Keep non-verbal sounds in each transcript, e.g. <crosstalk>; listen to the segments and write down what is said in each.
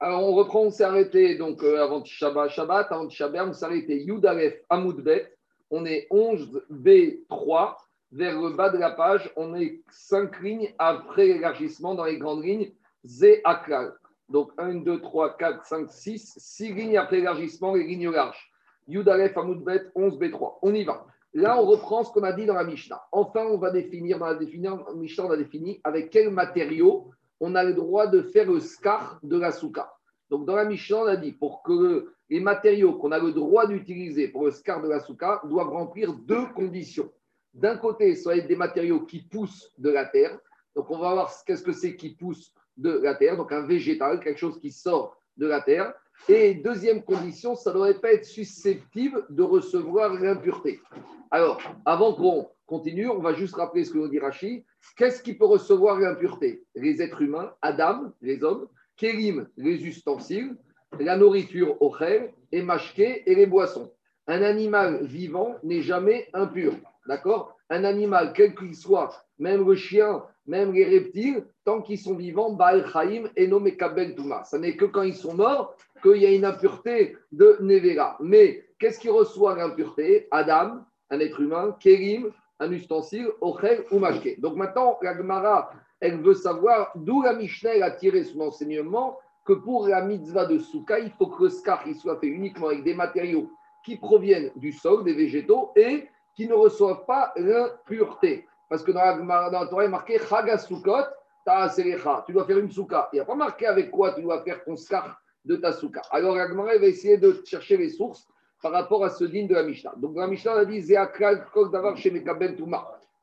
Alors, on reprend, on s'est arrêté donc euh, avant Shabbat, Shabbat, avant Shabbat, on s'est arrêté Yudalef Amoudbet. On est 11B3 vers le bas de la page. On est 5 lignes après l'élargissement dans les grandes lignes Z Aklal. Donc 1, 2, 3, 4, 5, 6, 6 lignes après l'élargissement, les lignes larges. Yudalef Amoudbet 11B3. On y va. Là, on reprend ce qu'on a dit dans la Mishnah. Enfin, on va définir, dans la Mishnah, on a défini avec quel matériau on a le droit de faire le scar de la souka. Donc, dans la Mishnah, on a dit pour que les matériaux qu'on a le droit d'utiliser pour le scar de la souka doivent remplir deux conditions. D'un côté, ça va être des matériaux qui poussent de la terre. Donc, on va voir qu'est-ce que c'est qui pousse de la terre. Donc, un végétal, quelque chose qui sort de la terre. Et deuxième condition, ça ne doit pas être susceptible de recevoir l'impureté. Alors, avant qu'on continue, on va juste rappeler ce que nous dit Rachid. Qu'est-ce qui peut recevoir l'impureté? Les êtres humains, Adam, les hommes, Kélim, les ustensiles, la nourriture, Ochel, et Mashke, et les boissons. Un animal vivant n'est jamais impur. D'accord? Un animal, quel qu'il soit, même le chien, même les reptiles, tant qu'ils sont vivants, Baal Chaim et nommé Kabel Touma. Ce n'est que quand ils sont morts qu'il y a une impureté de Nevera. Mais qu'est-ce qui reçoit l'impureté? Adam, un être humain, Kérim, un ustensile, Ochel ou Mashke. Donc maintenant, la Gemara, elle veut savoir d'où la Mishnah a tiré son enseignement que pour la mitzvah de Souka, il faut que le scar soit fait uniquement avec des matériaux qui proviennent du sol, des végétaux, et qui ne reçoivent pas l'impureté. Parce que dans la, Torah, il est marqué Chagasukot. Tu dois faire une souka. Il n'y a pas marqué avec quoi tu dois faire ton scar de ta souka. Alors la Gemara va essayer de chercher les sources par rapport à ce digne de la Mishnah. Donc la Mishnah a dit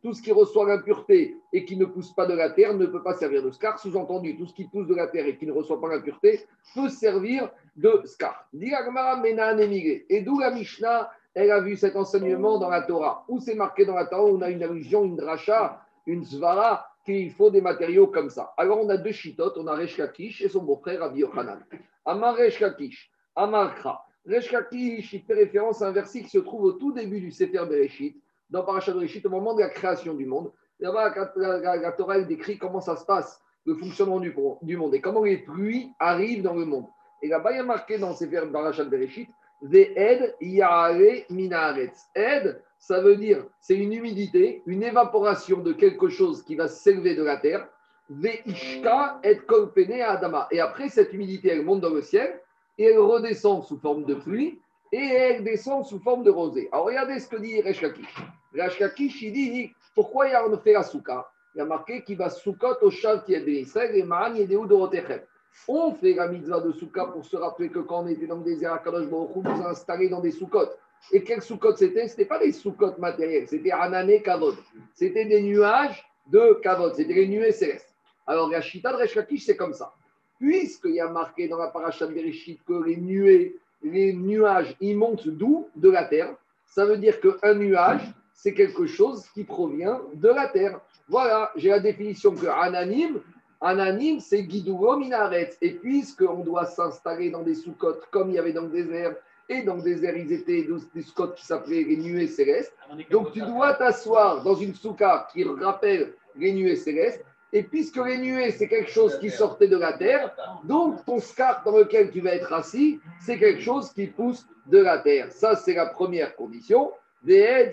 Tout ce qui reçoit l'impureté et qui ne pousse pas de la terre ne peut pas servir de scar. Sous-entendu, tout ce qui pousse de la terre et qui ne reçoit pas l'impureté peut servir de scar. Et d'où la Mishnah, elle a vu cet enseignement dans la Torah. Où c'est marqué dans la Torah, on a une allusion, une dracha, une svara, qu'il faut des matériaux comme ça. Alors on a deux chitotes, on a Resh Lakish et son beau-frère Rabbi Yochanan. Amar Resh Lakish, Amar Kra. Resh Lakish, il fait référence à un verset qui se trouve au tout début du Sefer Bereshit, dans Parashat Bereshit, au moment de la création du monde. Là-bas, la, la, Torah elle décrit comment ça se passe, le fonctionnement du, du, monde et comment les pluies arrivent dans le monde. Et là-bas, il y a marqué dans Sefer Parashat Bereshit, Ve'ed ya'are minaretz. Ed, ça veut dire, c'est une humidité, une évaporation de quelque chose qui va s'élever de la terre. Ve'ishka et kolpene adama. Et après, cette humidité, elle monte dans le ciel et elle redescend sous forme de pluie et elle descend sous forme de rosée. Alors regardez ce que dit Resh Lakish. Resh Lakish, il dit pourquoi il a fait la souka? Il a marqué qu'il va soukot au chav qui est Israël et ma'an yedeu dorotechem. On fait la mitzvah de souka pour se rappeler que quand on était dans le désert, Akadosh Baruch Hu nous a installés dans des soukottes. Et quel soukot c'était? Ce n'était pas des soukottes matériels, c'était Anané Kavod. C'était des nuages de Kavod, c'était les nuées célestes. Alors la Shita de c'est comme ça puisqu'il y a marqué dans la paracha de Bereshit que les nuées, les nuages, ils montent d'où? De la terre. Ça veut dire qu'un nuage, c'est quelque chose qui provient de la terre. Voilà, j'ai la définition que anonyme, anonyme, c'est guidouo minaret. Et puisqu'on doit s'installer dans des sous-côtes comme il y avait dans le désert, et dans le désert, ils étaient des sous qui s'appelaient les nuées célestes. Donc tu dois t'asseoir dans une souka qui rappelle les nuées célestes et puisque les nuées, c'est quelque chose qui sortait de la terre, donc ton scar dans lequel tu vas être assis, c'est quelque chose qui pousse de la terre. Ça, c'est la première condition. Et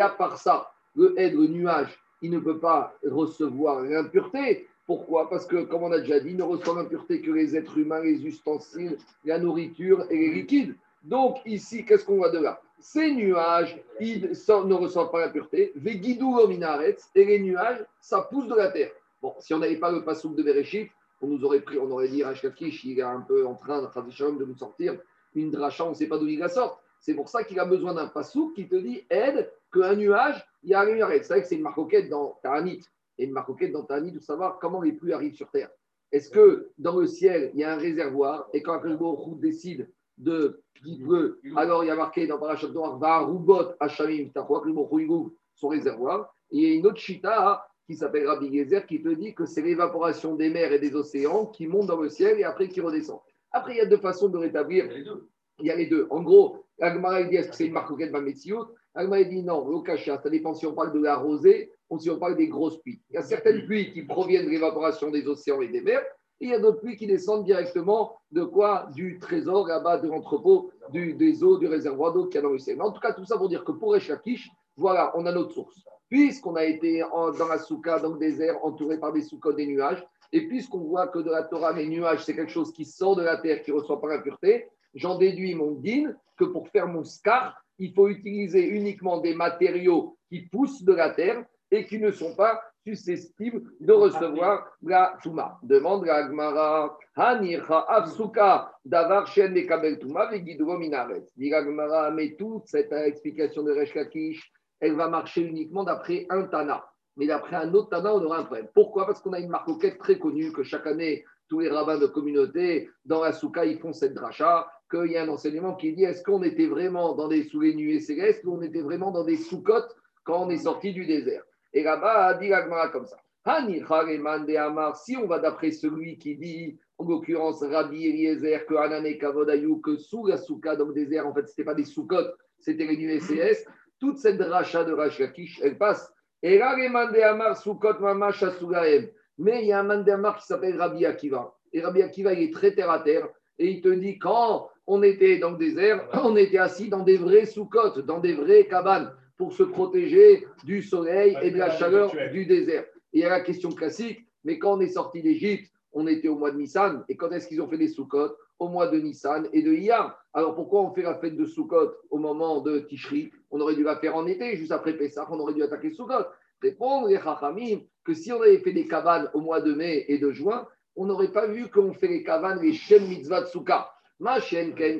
à part ça, le aide, le nuage, il ne peut pas recevoir l'impureté. Pourquoi? Parce que, comme on a déjà dit, il ne reçoit l'impureté que les êtres humains, les ustensiles, la nourriture et les liquides. Donc ici, qu'est-ce qu'on voit de là? Ces nuages, ils ne reçoivent pas la pureté. Vegidou minaretz, et les nuages, ça pousse de la terre. Bon, si on n'avait pas le passouk de Bereshit, on nous aurait pris, on aurait dit Rachkakish, il est un peu en train de nous sortir une dracha, on ne sait pas d'où il la sort. C'est pour ça qu'il a besoin d'un passouk qui te dit aide qu'un nuage, il y a un nuage. C'est vrai que c'est une marcoquette dans Ta'anit. Et une marcoquette dans Ta'anit de savoir comment les pluies arrivent sur terre. Est-ce que dans le ciel, il y a un réservoir et quand un décide de qui veut, alors il y a marqué dans Parashat Noir, va roubot Hachamim, son réservoir. Et il y a une autre chita qui s'appelle Rabbi Gezer qui te dit que c'est l'évaporation des mers et des océans qui montent dans le ciel et après qui redescend. Après, il y a deux façons de rétablir. Il y a les deux. En gros, l'Agmara dit est-ce que c'est une marcoquette Mametziot Elle m'a dit non, l'okasha, ça dépend si on parle de la rosée ou si on parle des grosses pluies. Il y a certaines pluies qui proviennent de l'évaporation des océans et des mers, et il y a d'autres pluies qui descendent directement de quoi? Du trésor là-bas, de l'entrepôt, des eaux, du réservoir d'eau qu'il y a dans l'océan. Mais en tout cas, tout ça pour dire que pour Echakish, voilà, on a notre source. Puisqu'on a été dans la souka, dans le désert, entouré par des soukos, des nuages, et puisqu'on voit que de la Torah, les nuages, c'est quelque chose qui sort de la terre, qui ne reçoit pas la pureté, j'en déduis mon din que pour faire mon scar, il faut utiliser uniquement des matériaux qui poussent de la terre et qui ne sont pas susceptibles de recevoir la Touma. Demande la Gmara, Hanirha Afsuka, Davar Shen Kabel Touma, Vegiduro Minaret. Dit la Gmara, mais toute cette explication de Resh elle va marcher uniquement d'après un Tana. Mais d'après un autre Tana, on aura un problème. Pourquoi? Parce qu'on a une marque très connue que chaque année, tous les rabbins de communauté, dans la souka, ils font cette dracha, qu'il y a un enseignement qui dit est-ce qu'on était vraiment dans des sous les nuées célestes ou on était vraiment dans des sous-côtes quand on est sorti du désert? Et là-bas, dit l'agmara comme ça. Si on va d'après celui qui dit, en l'occurrence Rabbi Eliezer, que Anane Kavodayou, que sous la souka, le désert, en fait, ce n'était pas des sous-côtes, c'était les nuées célestes, toute cette dracha de Rachakish, elle passe. Et là, Amar Soukot mais il y a un mandamar qui s'appelle Rabbi Akiva. Et Rabbi Akiva, il est très terre à terre. Et il te dit, quand on était dans le désert, <laughs> on était assis dans des vrais sous-côtes, dans des vraies cabanes, pour se protéger du soleil et de la chaleur du désert. Et il y a la question classique, mais quand on est sorti d'Égypte, on était au mois de Nissan. Et quand est-ce qu'ils ont fait des sous-côtes? Au mois de Nissan et de Iyar. Alors pourquoi on fait la fête de Soukot au moment de Tishri? On aurait dû la faire en été, juste après Pessah, on aurait dû attaquer Soukot. Répondre les Chachamim que si on avait fait des cabanes au mois de mai et de juin, on n'aurait pas vu qu'on fait les cabanes, les Shem Mitzvah Tsuka. Ma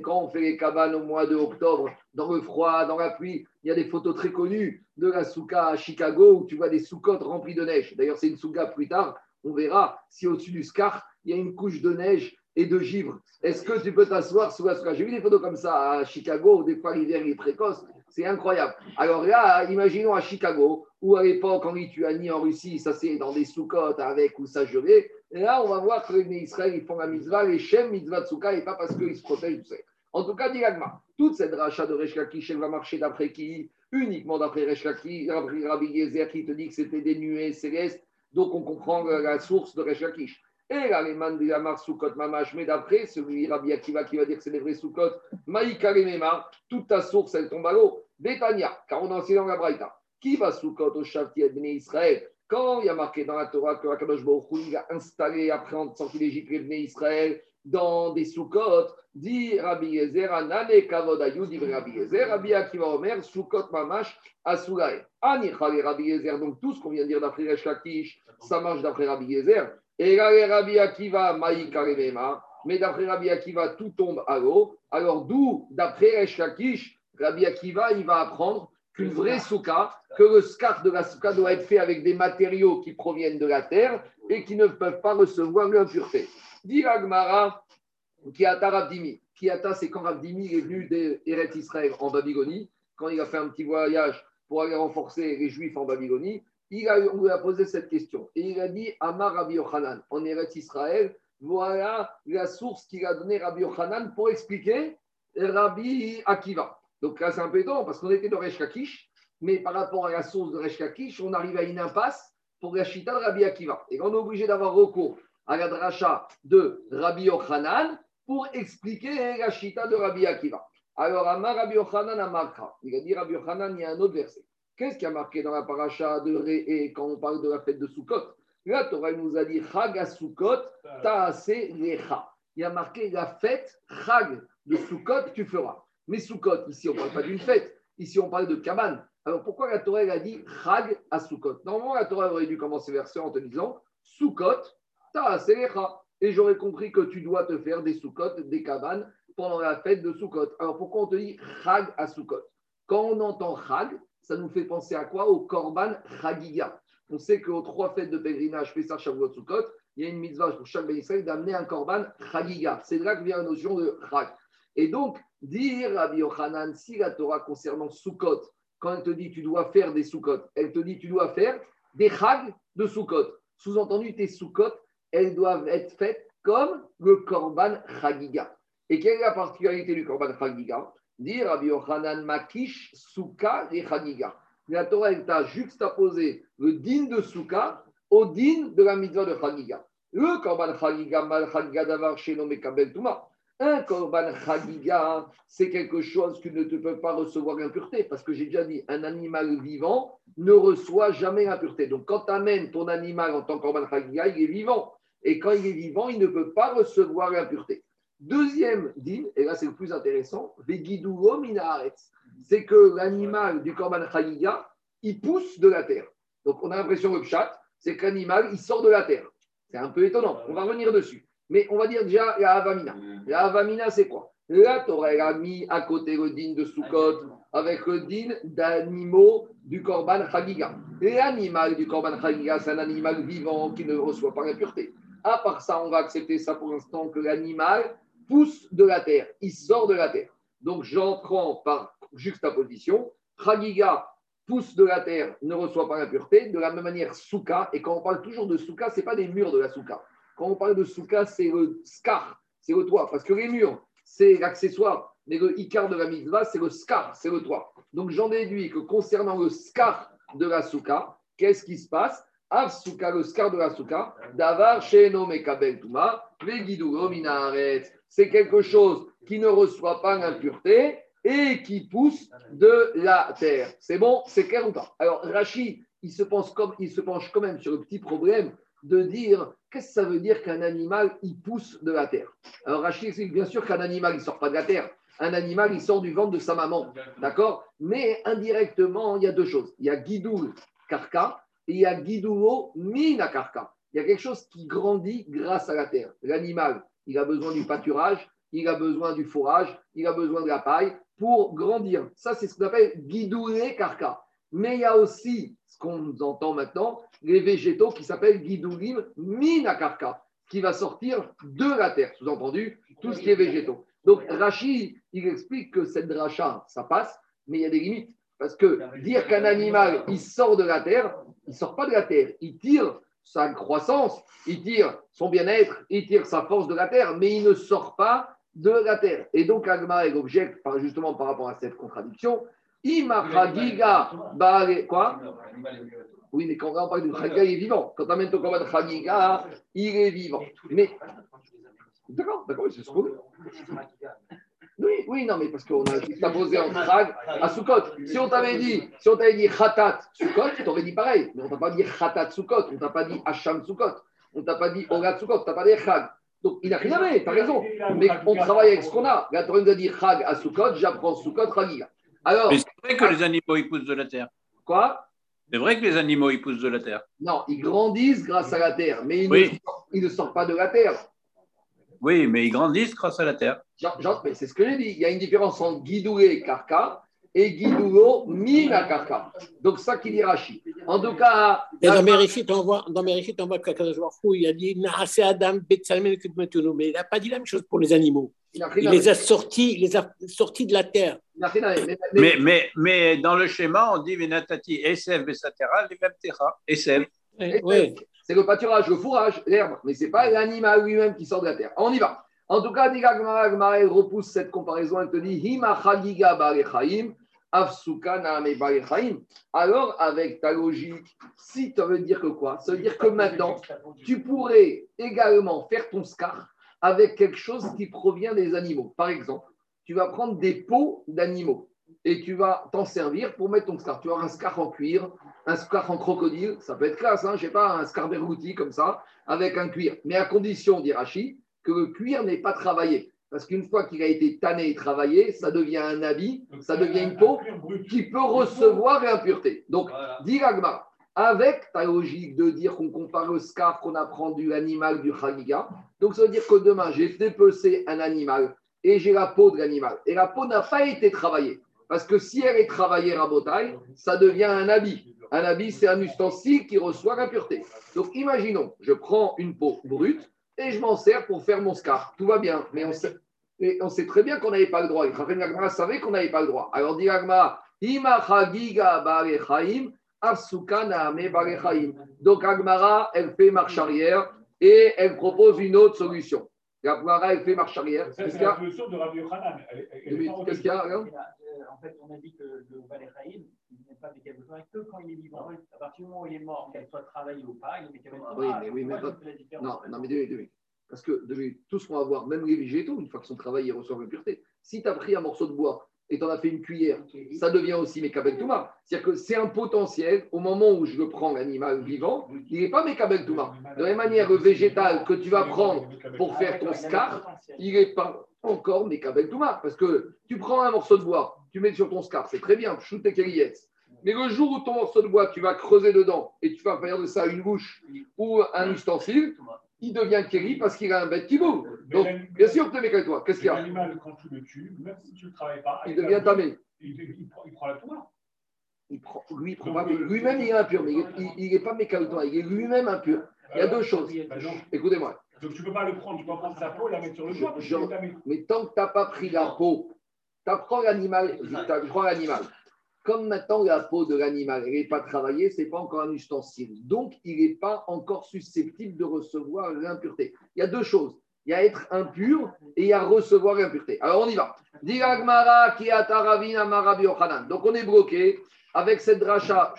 quand on fait les cabanes au mois d'octobre, dans le froid, dans la pluie, il y a des photos très connues de la souka à Chicago où tu vois des soukottes remplies de neige. D'ailleurs, c'est une souka plus tard. On verra si au-dessus du scar, il y a une couche de neige et de givre. Est-ce que tu peux t'asseoir sous la souka? J'ai vu des photos comme ça à Chicago, où des fois l'hiver est précoce. C'est incroyable. Alors là, imaginons à Chicago, ou à l'époque en Lituanie, en Russie, ça c'est dans des soukottes avec ou ça gelé. Et là, on va voir que les Israël, ils font la mitzvah, les Shem mitzvah souka, et pas parce qu'ils se protègent du En tout cas, dit toute cette rachat de Resh elle va marcher d'après qui? Uniquement d'après Resh Rabbi Yezer qui te dit que c'était des nuées célestes. Donc on comprend la source de Resh Et là, les man de la Soukot Mamash, mais d'après celui Rabbi Akiva qui va dire que c'est des vrais Soukot, Maïka toute ta source, elle tombe à l'eau. Betania, car on a enseigné dans la Braïta. Qui va Soukot au Shavti Bnei Israël Quand il y a marqué dans la Torah que Akadosh Baruch a installé après en sortie d'Égypte les Bnei Israël dans des Soukot, dit Rabbi Yezer, Anane Kavodayou, dit Rabbi Yezer, Rabbi Akiva Omer, Soukot Mamash, Asulae. Anichale Rabbi Yezer, donc tout ce qu'on vient de dire d'après Resh Lakish, ça marche d'après Rabbi Yezer. Et Rabbi Akiva, Maïka mais d'après Rabbi Akiva, tout tombe à l'eau. Alors d'où, d'après Resh Lakish, Rabbi Akiva, il va apprendre qu'une vraie souka, que le scar de la souka doit être fait avec des matériaux qui proviennent de la terre et qui ne peuvent pas recevoir l'impureté. Dit Agmara, Kiata Ravdimi. Kiata, c'est quand Ravdimi est venu d'Eret Israël en Babylonie, quand il a fait un petit voyage pour aller renforcer les Juifs en Babylonie. Il a, lui a posé cette question et il a dit Amar Rabbi Yochanan, en Eret Israël, voilà la source qu'il a donnée Rabbi Yochanan pour expliquer Rabbi Akiva. Donc là, c'est un peu parce qu'on était de Resh mais par rapport à la source de Resh on arrive à une impasse pour la Chita de Rabbi Akiva. Et on est obligé d'avoir recours à la dracha de Rabbi Yochanan pour expliquer la Chita de Rabbi Akiva. Alors, Amar Rabbi Yochanan Amarka. Il a dit Rabbi Yochanan, il y a un autre verset. Qu'est-ce qui a marqué dans la paracha de Réé quand on parle de la fête de Sukkot? Là, Torah nous a dit Chag Sukkot, Taase Lecha. Il y a marqué la fête Chag de Sukkot, tu feras. Mais Sukkot, ici, on ne parle pas d'une fête. Ici, on parle de cabane. Alors, pourquoi la Torah a dit Chag à Sukkot? Normalement, la Torah aurait dû commencer verset en te disant Sukkot, ta'aselecha. Et j'aurais compris que tu dois te faire des Sukkot, des cabanes pendant la fête de Sukkot. Alors, pourquoi on te dit Chag à Sukkot? Quand on entend Chag, ça nous fait penser à quoi? Au Korban Chagiga. On sait qu'aux trois fêtes de pèlerinage, Pessah, Shavuot, il y a une mitzvah pour chaque bénéficiaire d'amener un Korban Chagiga. C'est là que vient la notion de Chag. Et donc, dire Rabbi Yochanan, si la Torah concernant Sukkot, quand elle te dit tu dois faire des Sukkot, elle te dit tu dois faire des Chag de Sukkot. Sous-entendu, tes Sukkot, elles doivent être faites comme le Korban Chagiga. Et quelle est la particularité du Korban Chagiga? Dit Rabbi Yochanan Makish, Souka et Chagiga. La Torah, elle t'a juxtaposé le din de Souka au din de la mitzvah de Chagiga. Le Korban Chagiga, Mal Chagiga Davar, Sheno Mekabel. Un Korban Chagiga, c'est quelque chose que ne te peut pas recevoir l'impureté. Parce que j'ai déjà dit, un animal vivant ne reçoit jamais l'impureté. Donc quand tu amènes ton animal en tant que Korban Chagiga, il est vivant. Et quand il est vivant, il ne peut pas recevoir l'impureté. Deuxième din, et là c'est le plus intéressant, c'est que l'animal du Korban Chagiga, il pousse de la terre. Donc on a l'impression que le chat, c'est que l'animal, il sort de la terre. C'est un peu étonnant, on va revenir dessus. Mais on va dire déjà la Avamina. La Avamina, c'est quoi? La Torah, a mis à côté le din de Sukkot avec le din d'animaux du Korban Chagiga. L'animal du Korban Chagiga, c'est un animal vivant qui ne reçoit pas l'impureté. À part ça, on va accepter ça pour l'instant que l'animal pousse de la terre, il sort de la terre. Donc j'en prends par juxtaposition. Chagiga pousse de la terre, ne reçoit pas l'impureté. De la même manière, souka, et quand on parle toujours de souka, ce n'est pas des murs de la souka. Quand on parle de souka, c'est le scar, c'est le toit. Parce que les murs, c'est l'accessoire. Mais le icar de la mitzvah, c'est le scar, c'est le toit. Donc j'en déduis que concernant le scar de la souka, qu'est-ce qui se passe? Avsuka, le scar de la souka, davar sheno mekabel tuma, C'est quelque chose qui ne reçoit pas l'impureté et qui pousse de la terre. C'est bon C'est clair ou pas? Alors, Rachi, il se, pense comme, il se penche quand même sur le petit problème de dire qu'est-ce que ça veut dire qu'un animal, il pousse de la terre? Alors, Rachi explique bien sûr qu'un animal, il ne sort pas de la terre. Un animal, il sort du ventre de sa maman. D'accord? Mais indirectement, il y a deux choses. Il y a Guidoul Karka et il y a Guidulo Minakarka. Il y a quelque chose qui grandit grâce à la terre. L'animal, il a besoin du pâturage, il a besoin du fourrage, il a besoin de la paille pour grandir. Ça, c'est ce qu'on appelle guidouler karka. Mais il y a aussi, ce qu'on entend maintenant, les végétaux qui s'appellent guidoulim minakarka, qui va sortir de la terre, sous-entendu, tout ce qui est végétaux. Donc, Rachid, il explique que cette dracha, ça passe, mais il y a des limites. Parce que dire qu'un animal, il sort de la terre, il sort pas de la terre. Il tire sa croissance, il tire son bien-être, il tire sa force de la terre, mais il ne sort pas de la terre. Et donc, Agma est objecte, justement par rapport à cette contradiction. Giga, quoi Oui, mais quand on parle de Chagiga, il est vivant. Quand on amène ton combat de Chagiga, il est vivant. Mais. D'accord, d'accord, c'est ce qu'on oui, oui, non, mais parce qu'on a posé en Chag à Sukkot. Si on t'avait dit, si on t'avait dit Khatat Sukkot, tu t'aurais dit pareil. Mais on t'a pas dit Khatat Sukkot, on t'a pas dit Hacham Sukkot, on t'a pas dit Orat Sukkot, on t'a pas dit Chag. Donc il n'a rien à tu as raison. Mais on travaille avec ce qu'on a. La Torah nous a dit Chag à Sukkot, j'apprends Sukkot, Chagiga. Alors. Mais c'est vrai que les animaux ils poussent de la terre. Quoi? C'est vrai que les animaux ils poussent de la terre. Non, ils grandissent grâce à la terre, mais ils, ne, ils ne sortent pas de la terre. Oui, mais ils grandissent grâce à la terre. c'est ce que j'ai dit. Il y a une différence entre guidoué et carca et guidoulo mina carca. Donc, ça qui dit Rachid. En tout cas. Et dans Mérichit, on voit, dans Mérichit, on voit fou, il a dit Adam, mais il n'a pas dit la même chose pour les animaux. Il, les a sortis, les a sortis de la terre. Mais, mais, mais dans le schéma, on dit Venatati, Esev, Besatera, Levemtecha, Esev. Oui c'est le pâturage, le fourrage, l'herbe, mais ce n'est pas l'animal lui-même qui sort de la terre. On y va. En tout cas, elle repousse cette comparaison, elle te dit Hima chagiga alors, avec ta logique, si tu veux dire que quoi? Ça veut dire que maintenant, tu pourrais également faire ton scar avec quelque chose qui provient des animaux. Par exemple, tu vas prendre des peaux d'animaux et tu vas t'en servir pour mettre ton scar. Tu as un scar en cuir, un scar en crocodile, ça peut être classe, hein, je sais pas, un scar bergouti comme ça, avec un cuir. Mais à condition, dit Rachid, que le cuir n'est pas travaillé. Parce qu'une fois qu'il a été tanné et travaillé, ça devient un habit, ça devient une peau qui peut recevoir l'impureté. Donc, dit Ragma, avec ta logique de dire qu'on compare le scar qu'on apprend du animal du Chagiga, donc ça veut dire que demain, j'ai dépecé un animal et j'ai la peau de l'animal. Et la peau n'a pas été travaillée. Parce que si elle est travaillée à botaille, ça devient un habit. Un habit, c'est un ustensile qui reçoit l'impureté. Donc imaginons, je prends une peau brute et je m'en sers pour faire mon scar. Tout va bien, mais on sait, très bien qu'on n'avait pas le droit. Raphaël Gagmara savait qu'on n'avait pas le droit. Alors dit Agmara, donc Agmara, elle fait marche arrière et elle propose une autre solution. La Gemara, elle fait marche arrière. C'est la solution de Rabbi Yochanan. Qu'est-ce qu'il y a euh, En fait, on a dit que le Valéchaïm, il n'est pas mécabel que quand il est vivant. À partir du moment où il est mort, qu'elle soit travaillée ou pas, il est mécabel Oui, mais oui, mais non, non, mais deux, deux. Parce que tout ce qu'on va voir, même les végétaux, une fois que son travail, ils reçoivent l'impureté. Si tu as pris un morceau de bois et tu en as fait une cuillère, ça devient aussi Mekabel Touma. C'est-à-dire que c'est un potentiel, au moment où je le prends, l'animal vivant, il n'est pas Mekabel Touma. De la même manière, le végétal que tu vas prendre pour faire ton scar, il n'est pas encore Mekabel Touma. Parce que tu prends un morceau de bois, tu mets sur ton scar, c'est très bien, shoot tes Mais le jour où ton morceau de bois, tu vas creuser dedans et tu vas faire de ça une bouche ou un ustensile, il devient Kéri parce qu'il a un bête qui bouge. Donc, bien sûr tu es avec toi. Qu'est-ce qu'il y a L'animal, quand tu le tues, même si tu ne travailles pas, il devient tamé. Il, il, prend, il, prend, la. Il prend, lui, lui-même, il est impur, mais il n'est pas mécaniquement, il est lui-même impur. Il y a deux choses. Ben Écoutez-moi. Donc tu ne peux pas le prendre, tu peux prendre sa peau et la mettre sur le joint. Mais tant que tu n'as pas pris la peau, tu prends l'animal, tu prends l'animal. Comme maintenant la peau de l'animal n'est pas travaillée, ce n'est pas encore un ustensile. Donc, il n'est pas encore susceptible de recevoir l'impureté. Il y a deux choses. Il y a être impur et il y a recevoir l'impureté. Alors, on y va. Donc, on est bloqué avec cette dracha.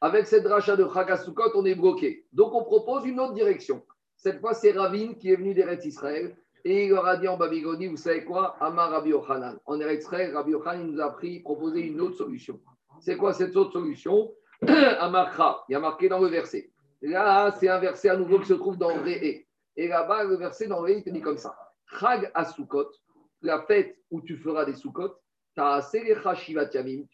Avec cette dracha de Chagasukot, on est bloqué. Donc, on propose une autre direction. Cette fois, c'est Ravine qui est venu d'Eretz Israël et il leur a dit en Babylonie, vous savez quoi? Amar Rabbi Yochanan. En extrait, Rabbi Yochanan nous a pris, proposé une autre solution. C'est quoi cette autre solution? <clears throat> Amarkra, il y a marqué dans le verset. Là, c'est un verset à nouveau qui se trouve dans Réé. Et là-bas, le verset dans Réé, il te dit comme ça. Chag Asukot, la fête où tu feras des Sukot, tu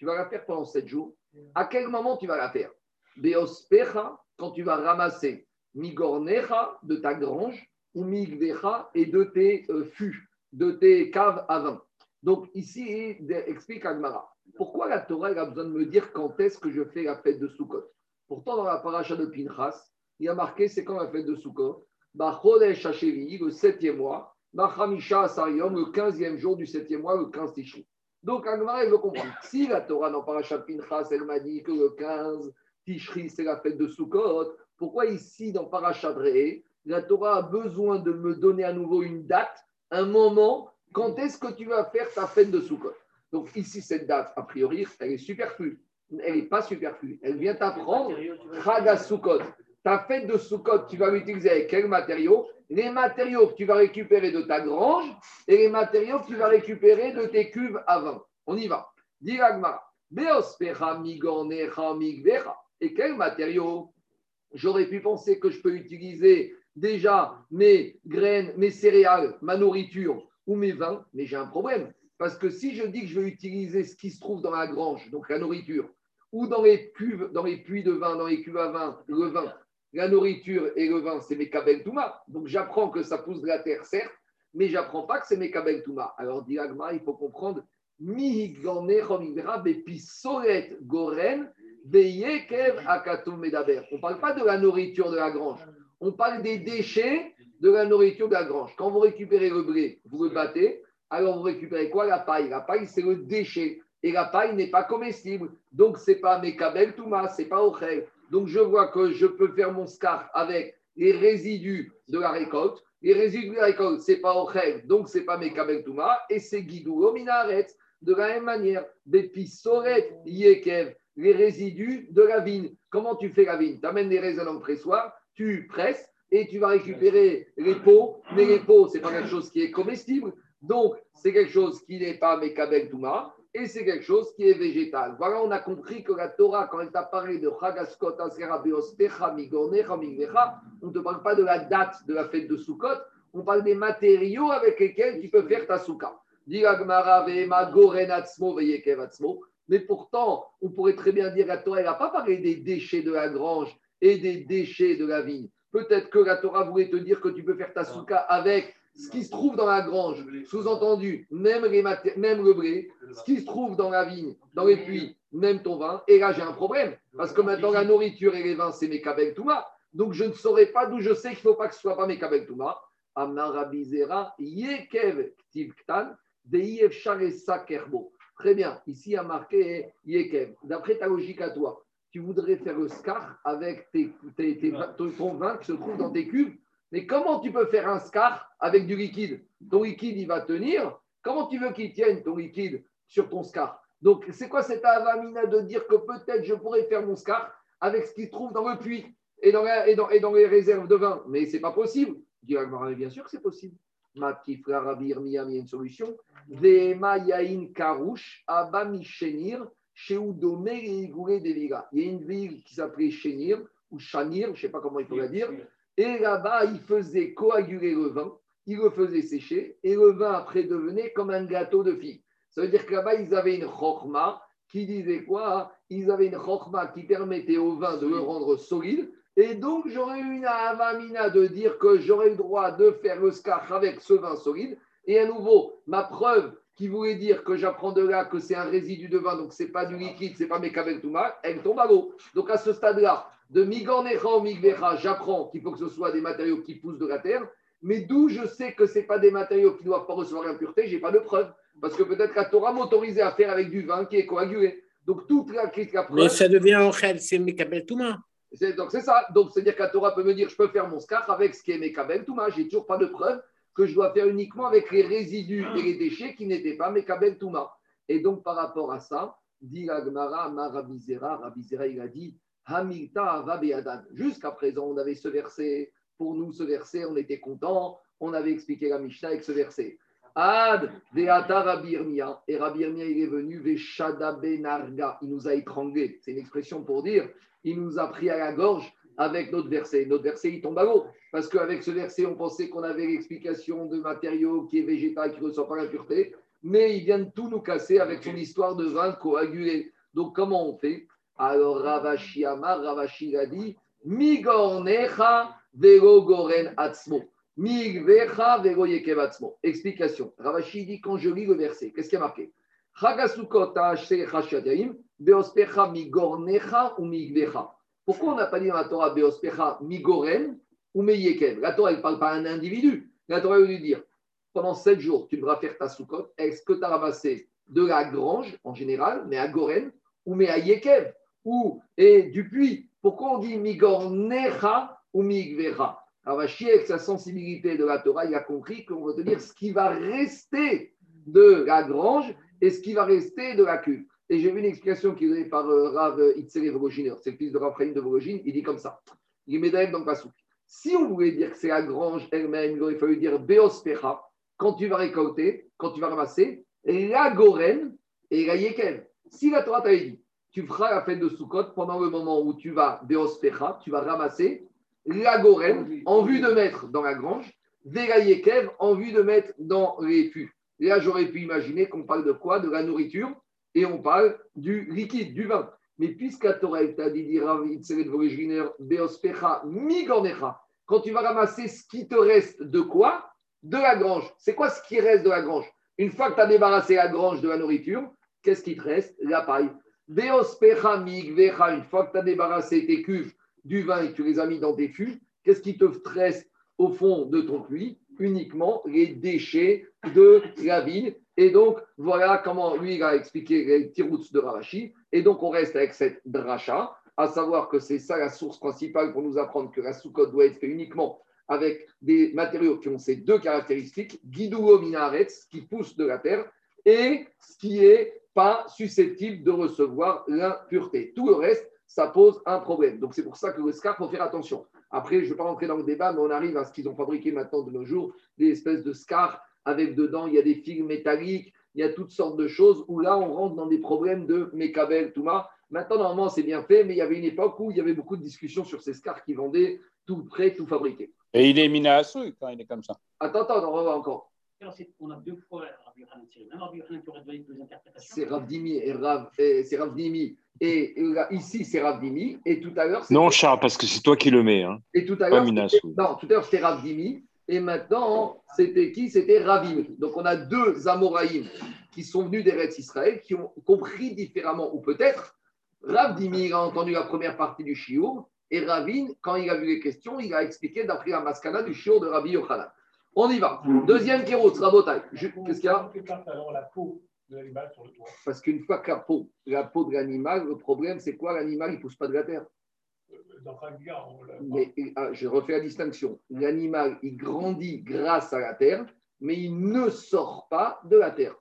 vas la faire pendant sept jours. À quel moment tu vas la faire? Beospecha, quand tu vas ramasser Migornecha de ta grange, ou migvecha et de tes euh, fûts, de tes caves à vin. Donc ici, il explique Agmara. Pourquoi la Torah a besoin de me dire quand est-ce que je fais la fête de Sukkot? Pourtant, dans la paracha de Pinchas, il y a marqué c'est quand la fête de Sukkot? Bachodesh Hashevi, le septième mois, Bachamisha Asarium, le quinzième jour du septième mois, le 15 Tishri. Donc Agmara, il veut comprendre. Si la Torah dans paracha Pinchas, elle m'a dit que le 15 Tishri, c'est la fête de Sukkot, pourquoi ici, dans paracha Dreh, la Torah a besoin de me donner à nouveau une date, un moment, quand est-ce que tu vas faire ta fête de Sukkot? Donc ici, cette date, a priori, elle est superflue. Elle n'est pas superflue. Elle vient t'apprendre Chaga Sukkot. Ta fête de Sukkot, tu vas l'utiliser avec quels matériaux? Les matériaux que tu vas récupérer de ta grange et les matériaux que tu vas récupérer de tes cuves à vin. On y va. Et quels matériaux? J'aurais pu penser que je peux utiliser déjà mes graines, mes céréales, ma nourriture ou mes vins, mais j'ai un problème. Parce que si je dis que je vais utiliser ce qui se trouve dans la grange, donc la nourriture, ou dans les cuves, dans les puits de vin, dans les cuves à vin, le vin, la nourriture et le vin, c'est mes kabel touma. Donc j'apprends que ça pousse de la terre, certes, mais j'apprends pas que c'est mes kabel touma. Alors, diagma, il faut comprendre. On ne parle pas de la nourriture de la grange. On parle des déchets de la nourriture de la grange. Quand vous récupérez le blé, vous le battez, alors vous récupérez quoi? La paille. La paille, c'est le déchet. Et la paille n'est pas comestible. Donc, ce n'est pas mes kabel touma, ce n'est pas ochel. Donc, je vois que je peux faire mon scar avec les résidus de la récolte. Les résidus de la récolte, ce n'est pas ochel, donc ce n'est pas mes kabel touma. Et c'est guidou minaret. De la même manière, des pissoret yekev, les résidus de la vigne. Comment tu fais la vigne? Tu amènes des raisins dans le pressoir, tu presses et tu vas récupérer les pots. Mais les pots, ce n'est pas quelque chose qui est comestible. Donc, c'est quelque chose qui n'est pas Mekabel Touma et c'est quelque chose qui est végétal. Voilà, on a compris que la Torah, quand elle t'a parlé de Chagaskot, on ne te parle pas de la date de la fête de Sukkot, on parle des matériaux avec lesquels tu peux faire ta souka. Mais pourtant, on pourrait très bien dire la Torah n'a pas parlé des déchets de la grange et des déchets de la vigne. Peut-être que la Torah voulait te dire que tu peux faire ta souka avec ce qui se trouve dans la grange, sous-entendu, même, même le blé, ce qui se trouve dans la vigne, dans les puits, même ton vin. Et là, j'ai un problème, parce que maintenant, la nourriture et les vins, c'est mes kabel touma. Donc, je ne saurais pas d'où je sais qu'il ne faut pas que ce soit pas mes kabel touma. Amarabizera, yekev ktan, kerbo. Très bien, ici, a marqué yekev. D'après ta logique à toi, tu voudrais faire le scar avec tes, ton vin qui se trouve dans tes cuves Mais comment tu peux faire un scar avec du liquide? Ton liquide, il va tenir. Comment tu veux qu'il tienne ton liquide sur ton scar? Donc, c'est quoi cette avamina de dire que peut-être je pourrais faire mon scar avec ce qui se trouve dans le puits et dans, et dans, et dans les réserves de vin? Mais c'est pas possible. Bien sûr que c'est possible. Matifra Rabir il y a une solution. Vema Yain Karouch, Abba Mishenir, Sheudome Il y a une ville qui s'appelait Chenir, ou Chanir, je ne sais pas comment il faut la dire. Et là-bas, il faisait coaguler le vin, il le faisait sécher, et le vin après devenait comme un gâteau de fille. Ça veut dire que là-bas, ils avaient une chokma qui disait quoi Ils avaient une chokma qui permettait au vin de le rendre solide. Et donc, j'aurais eu une avamina de dire que j'aurais le droit de faire le skach avec ce vin solide. Et à nouveau, ma preuve qui voulait dire que j'apprends de là que c'est un résidu de vin, donc c'est pas du liquide, c'est pas mes Touma, elle tombe à l'eau. Donc à ce stade-là, de Miganecha ou Migvecha, j'apprends qu'il faut que ce soit des matériaux qui poussent de la terre, mais d'où je sais que ce pas des matériaux qui ne doivent pas recevoir l'impureté, j'ai pas de preuve. Parce que peut-être la Torah m'autorisait à faire avec du vin qui est coagulé. Donc toute la, la preuve. Mais ça devient en c'est Mekabel Touma. Donc c'est ça. Donc c'est-à-dire que la Torah peut me dire je peux faire mon scar avec ce qui est Mekabel Touma. J'ai toujours pas de preuve que je dois faire uniquement avec les résidus et les déchets qui n'étaient pas Mekabel Touma. Et donc par rapport à ça, dit Agmara, Marabizera, Rabizera, il a dit Hamilta Jusqu'à présent, on avait ce verset. Pour nous, ce verset, on était content. On avait expliqué la Mishnah avec ce verset. Ad Deata Rabirmia. Et Rabirmia, il est venu Veshada Benarga. Il nous a étranglés. C'est une expression pour dire il nous a pris à la gorge avec notre verset. Notre verset, il tombe à l'eau. Parce qu'avec ce verset, on pensait qu'on avait l'explication de matériaux qui est végétal, qui ne ressort pas la pureté. Mais il vient de tout nous casser avec son histoire de vin coagulé. Donc, comment on fait? Alors, Ravashi Amar, Ravashi a dit Migornecha verogoren atzmo. Migvecha veroyekev atzmo. Explication. Ravashi dit quand je lis le verset, qu'est-ce qui a marqué? Beospecha migornecha ou migvecha? Pourquoi on n'a pas dit dans la Torah Beospecha migoren ou meyekev La Torah, elle ne parle pas à un individu. La Torah veut lui dire pendant sept jours, tu devras faire ta soukot. Est-ce que tu as ramassé de la grange en général, mais à Goren, ou mais Yekev, ou et du puits Pourquoi on dit Migornecha ou Migvecha? Ravashi, avec sa sensibilité de la Torah, il a compris qu'on veut te dire ce qui va rester de la grange et ce qui va rester de la cuve. Et j'ai vu une explication qui est donnée par euh, Rav Itzele Vologiner, c'est le fils de Rav de Vologine, il dit comme ça. Il met dans le passou. Si on voulait dire que c'est la grange elle-même, il aurait fallu dire Beospecha, quand tu vas récolter, quand tu vas ramasser, la Goren et la Yekel. Si la Torah t'avait dit, tu feras la fête de Sukkot pendant le moment où tu vas Beospecha, tu vas ramasser la Goren en vue de mettre dans la grange, la Yekev en vue de mettre dans les fûts. Là, j'aurais pu imaginer qu'on parle de quoi? De la nourriture et on parle du liquide, du vin. Mais puisque la Torah t'a dit, quand tu vas ramasser ce qui te reste de quoi? De la grange. C'est quoi ce qui reste de la grange? Une fois que tu as débarrassé la grange de la nourriture, qu'est-ce qui te reste? La paille. Une fois que tu as débarrassé tes cuves du vin et que tu les as mis dans tes fûts, qu'est-ce qui te reste au fond de ton puits Uniquement les déchets de la ville et donc, voilà comment lui, il a expliqué les tirouts de Ravashi. Et donc, on reste avec cette dracha, à savoir que c'est ça la source principale pour nous apprendre que la soukot doit être uniquement avec des matériaux qui ont ces deux caractéristiques, guidouo minaretz, qui pousse de la terre, et ce qui n'est pas susceptible de recevoir l'impureté. Tout le reste, ça pose un problème. Donc, c'est pour ça que le scar, faut faire attention. Après, je ne vais pas rentrer dans le débat, mais on arrive à ce qu'ils ont fabriqué maintenant de nos jours, des espèces de scars avec dedans, il y a des fils métalliques, il y a toutes sortes de choses où là, on rentre dans des problèmes de Mekabel, Touma. Maintenant, normalement, c'est bien fait, mais il y avait une époque où il y avait beaucoup de discussions sur ces scars qui vendaient tout prêt, tout fabriqué. Et il est miné à quand il est comme ça. Attends, attends, on va voir encore. On a deux fois Rabbi Yochanan Même Rabbi Yochanan qui aurait donné deux interprétations. C'est Rav Dimi et Rav, c'est Rav Dimi. Et ici, c'est Rav Dimi. Et tout à l'heure. Non, Charles, parce que c'est toi qui le mets. Hein. Et tout à l'heure. Non, tout à l'heure, c'était Rav Dimi. Et maintenant, c'était qui? C'était Ravim. Donc, on a deux Amoraïm qui sont venus des d'Eretz Israël, qui ont compris différemment, ou peut-être, Rav Dimi a entendu la première partie du Shiur, et Ravin, quand il a vu les questions, il a expliqué d'après la maskana du Shiur de Rabbi Yochanan. On y va. Deuxième kéros, Rabotai. Qu'est-ce qu'il y a? Parce qu'une fois que la peau, la peau de l'animal, le problème, c'est quoi? L'animal, il ne pousse pas de la terre. Mais ah, je refais la distinction. L'animal, il grandit grâce à la terre, mais il ne sort pas de la terre.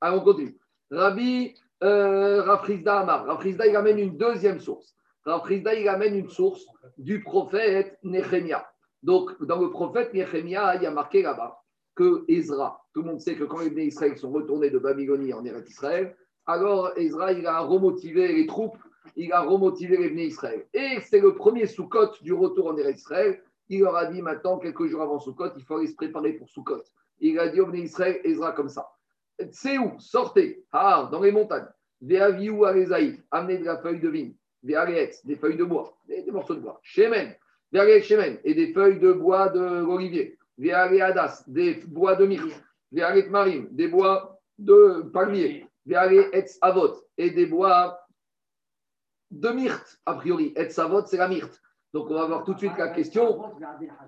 Allons, on continue. Rabbi euh, Rafrizda Amar. Il amène une deuxième source. Rafrizda, il amène une source du prophète Nehemia. Donc, dans le prophète Nehemia, il y a marqué là-bas que Ezra, tout le monde sait que quand les Israël sont retournés de Babylonie en Eretz Israël, alors Ezra, il a remotivé les troupes, il a remotivé les Bnei Israël. Et c'est le premier Sukkot du retour en Israël. Il leur a dit maintenant, quelques jours avant Sukkot, il faut aller se préparer pour Sukkot. Il a dit au Bnei Israël, Ezra comme ça. C'est où? Sortez, ah, dans les montagnes. Veaviou Arezaï, amenez de la feuille de vigne. Vearetz, des feuilles de bois, des, des morceaux de bois. Shemen, Vearet Shemen, et des feuilles de bois de l'olivier. Vearet Adas, des bois de myrte. Vearet Marim, des bois de palmier. Vearet Etz Avot, et des bois de myrte, a priori. Etz Avot, c'est la myrte. Donc on va voir tout de suite la question.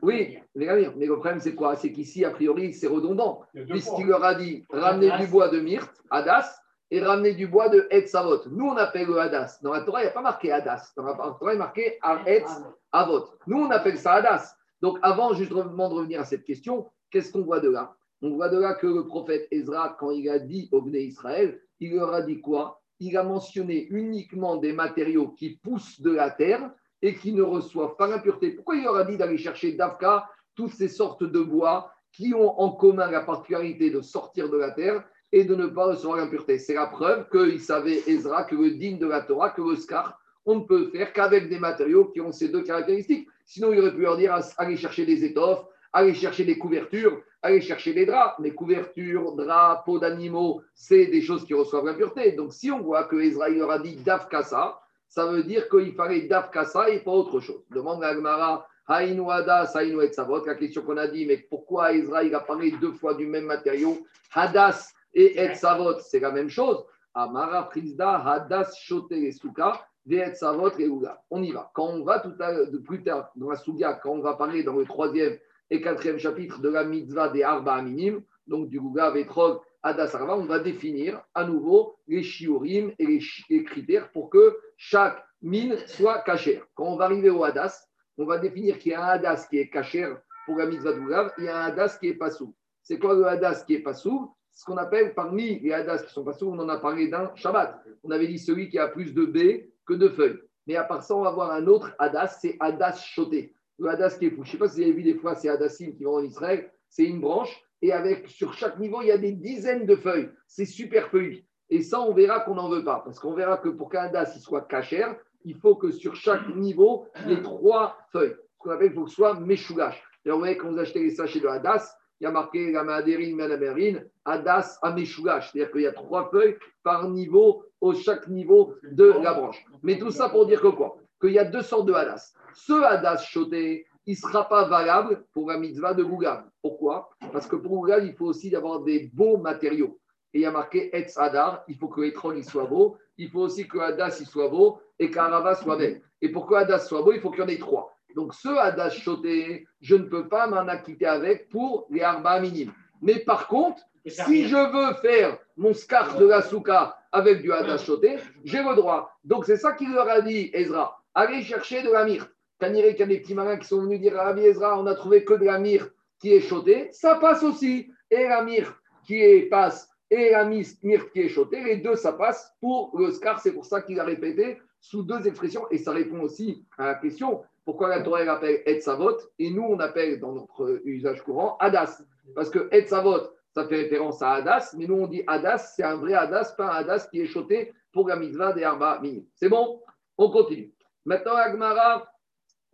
Oui, mais le problème, c'est quoi? C'est qu'ici, a priori, c'est redondant. Puisqu'il leur a dit ramenez du bois de myrte, Hadas, et ramenez du bois de Etz Avot. Nous, on appelle le Hadas. Dans la Torah, il n'y a pas marqué Hadas. Dans la Torah, il a marqué Etz Avot. Nous, on appelle ça Hadas. Donc, avant justement de revenir à cette question, qu'est-ce qu'on voit de là? On voit de là que le prophète Ezra, quand il a dit au Bnei Israël, il leur a dit quoi? Il a mentionné uniquement des matériaux qui poussent de la terre et qui ne reçoivent pas l'impureté. Pourquoi il leur a dit d'aller chercher d'Afka toutes ces sortes de bois qui ont en commun la particularité de sortir de la terre et de ne pas recevoir l'impureté? C'est la preuve qu'il savait, Ezra, que le digne de la Torah, que le scar, on ne peut faire qu'avec des matériaux qui ont ces deux caractéristiques. Sinon, il aurait pu leur dire allez chercher des étoffes, allez chercher des couvertures, allez chercher des draps. Mais couvertures, draps, peaux d'animaux, c'est des choses qui reçoivent l'impureté. Donc, si on voit que Ezra il leur a dit Dafkasa, ça veut dire qu'il fallait Dafkasa et pas autre chose. Demande à Agmara, Haïnou Hadas, Haïnou Etzavot, la question qu'on a dit, mais pourquoi Ezra il a parlé deux fois du même matériau Hadas et Etzavot, c'est la même chose. Amara Frisda, Hadas Shote et Souka, et Ouga. On y va. Quand on va tout à, plus tard dans la Souga, quand on va parler dans le troisième et quatrième chapitre de la mitzvah des Arba Aminim, donc du Gouga, Vetrog, Hadas Arba, on va définir à nouveau les shiurim et les, critères pour que chaque mine soit cachère. Quand on va arriver au Hadas, on va définir qu'il y a un Hadas qui est cachère pour la mitzvah de Gouga, il y a un Hadas qui est pas sous. C'est quoi le Hadas qui est pas sous Ce qu'on appelle parmi les Hadas qui sont pas sous, on en a parlé d'un Shabbat. On avait dit celui qui a plus de baies que de feuilles. Mais à part ça, on va voir un autre Hadas, c'est Hadas choté. Le Hadas qui est fou. Je ne sais pas si vous avez vu des fois ces Hadassim qui vont en Israël. C'est une branche et avec sur chaque niveau, il y a des dizaines de feuilles. C'est super feuillu. Et ça, on verra qu'on n'en veut pas. Parce qu'on verra que pour qu'un Hadas soit cachère, il faut que sur chaque niveau, il y ait trois feuilles. Ce qu'on appelle, il faut que ce soit méchougache. Vous voyez, quand vous achetez les sachets de Hadas, il y a marqué la Mahadérine, Manaberine, Hadas à méchougache. C'est-à-dire qu'il y a trois feuilles par niveau, au chaque niveau de la branche. Mais tout ça pour dire que quoi? Qu'il y a deux sortes de hadas. Ce hadas choté, il ne sera pas valable pour la mitzvah de Gougav. Pourquoi? Parce que pour Gougav, il faut aussi avoir des beaux matériaux. Et il y a marqué Etz Hadar, il faut que l'étron il soit beau, il faut aussi que Hadas il soit beau et qu'Arava soit belle. Et pour que Hadas soit beau, il faut qu'il y en ait trois. Donc ce Hadas choté, je ne peux pas m'en acquitter avec pour les Arba minimes. Mais par contre, si je veux faire mon scar de la souka avec du hadas choté, j'ai le droit. Donc c'est ça qu'il leur a dit, Ezra. Allez chercher de la myrte. Kaniré, qu'il y a des petits marins qui sont venus dire à Rabbi Ezra, on a trouvé que de la myrte qui est chotée. Ça passe aussi. Et la myrte qui est passe et la myrte qui est chotée, les deux, ça passe pour le. C'est pour ça qu'il a répété sous deux expressions. Et ça répond aussi à la question pourquoi la Torah elle appelle Etzavot et nous, on appelle dans notre usage courant Hadas. Parce que Etzavot, ça fait référence à Hadas, mais nous on dit Hadas, c'est un vrai Hadas, pas un Hadas qui est choté pour la mitzvah des Arba. C'est bon? On continue. Maintenant, Agmara,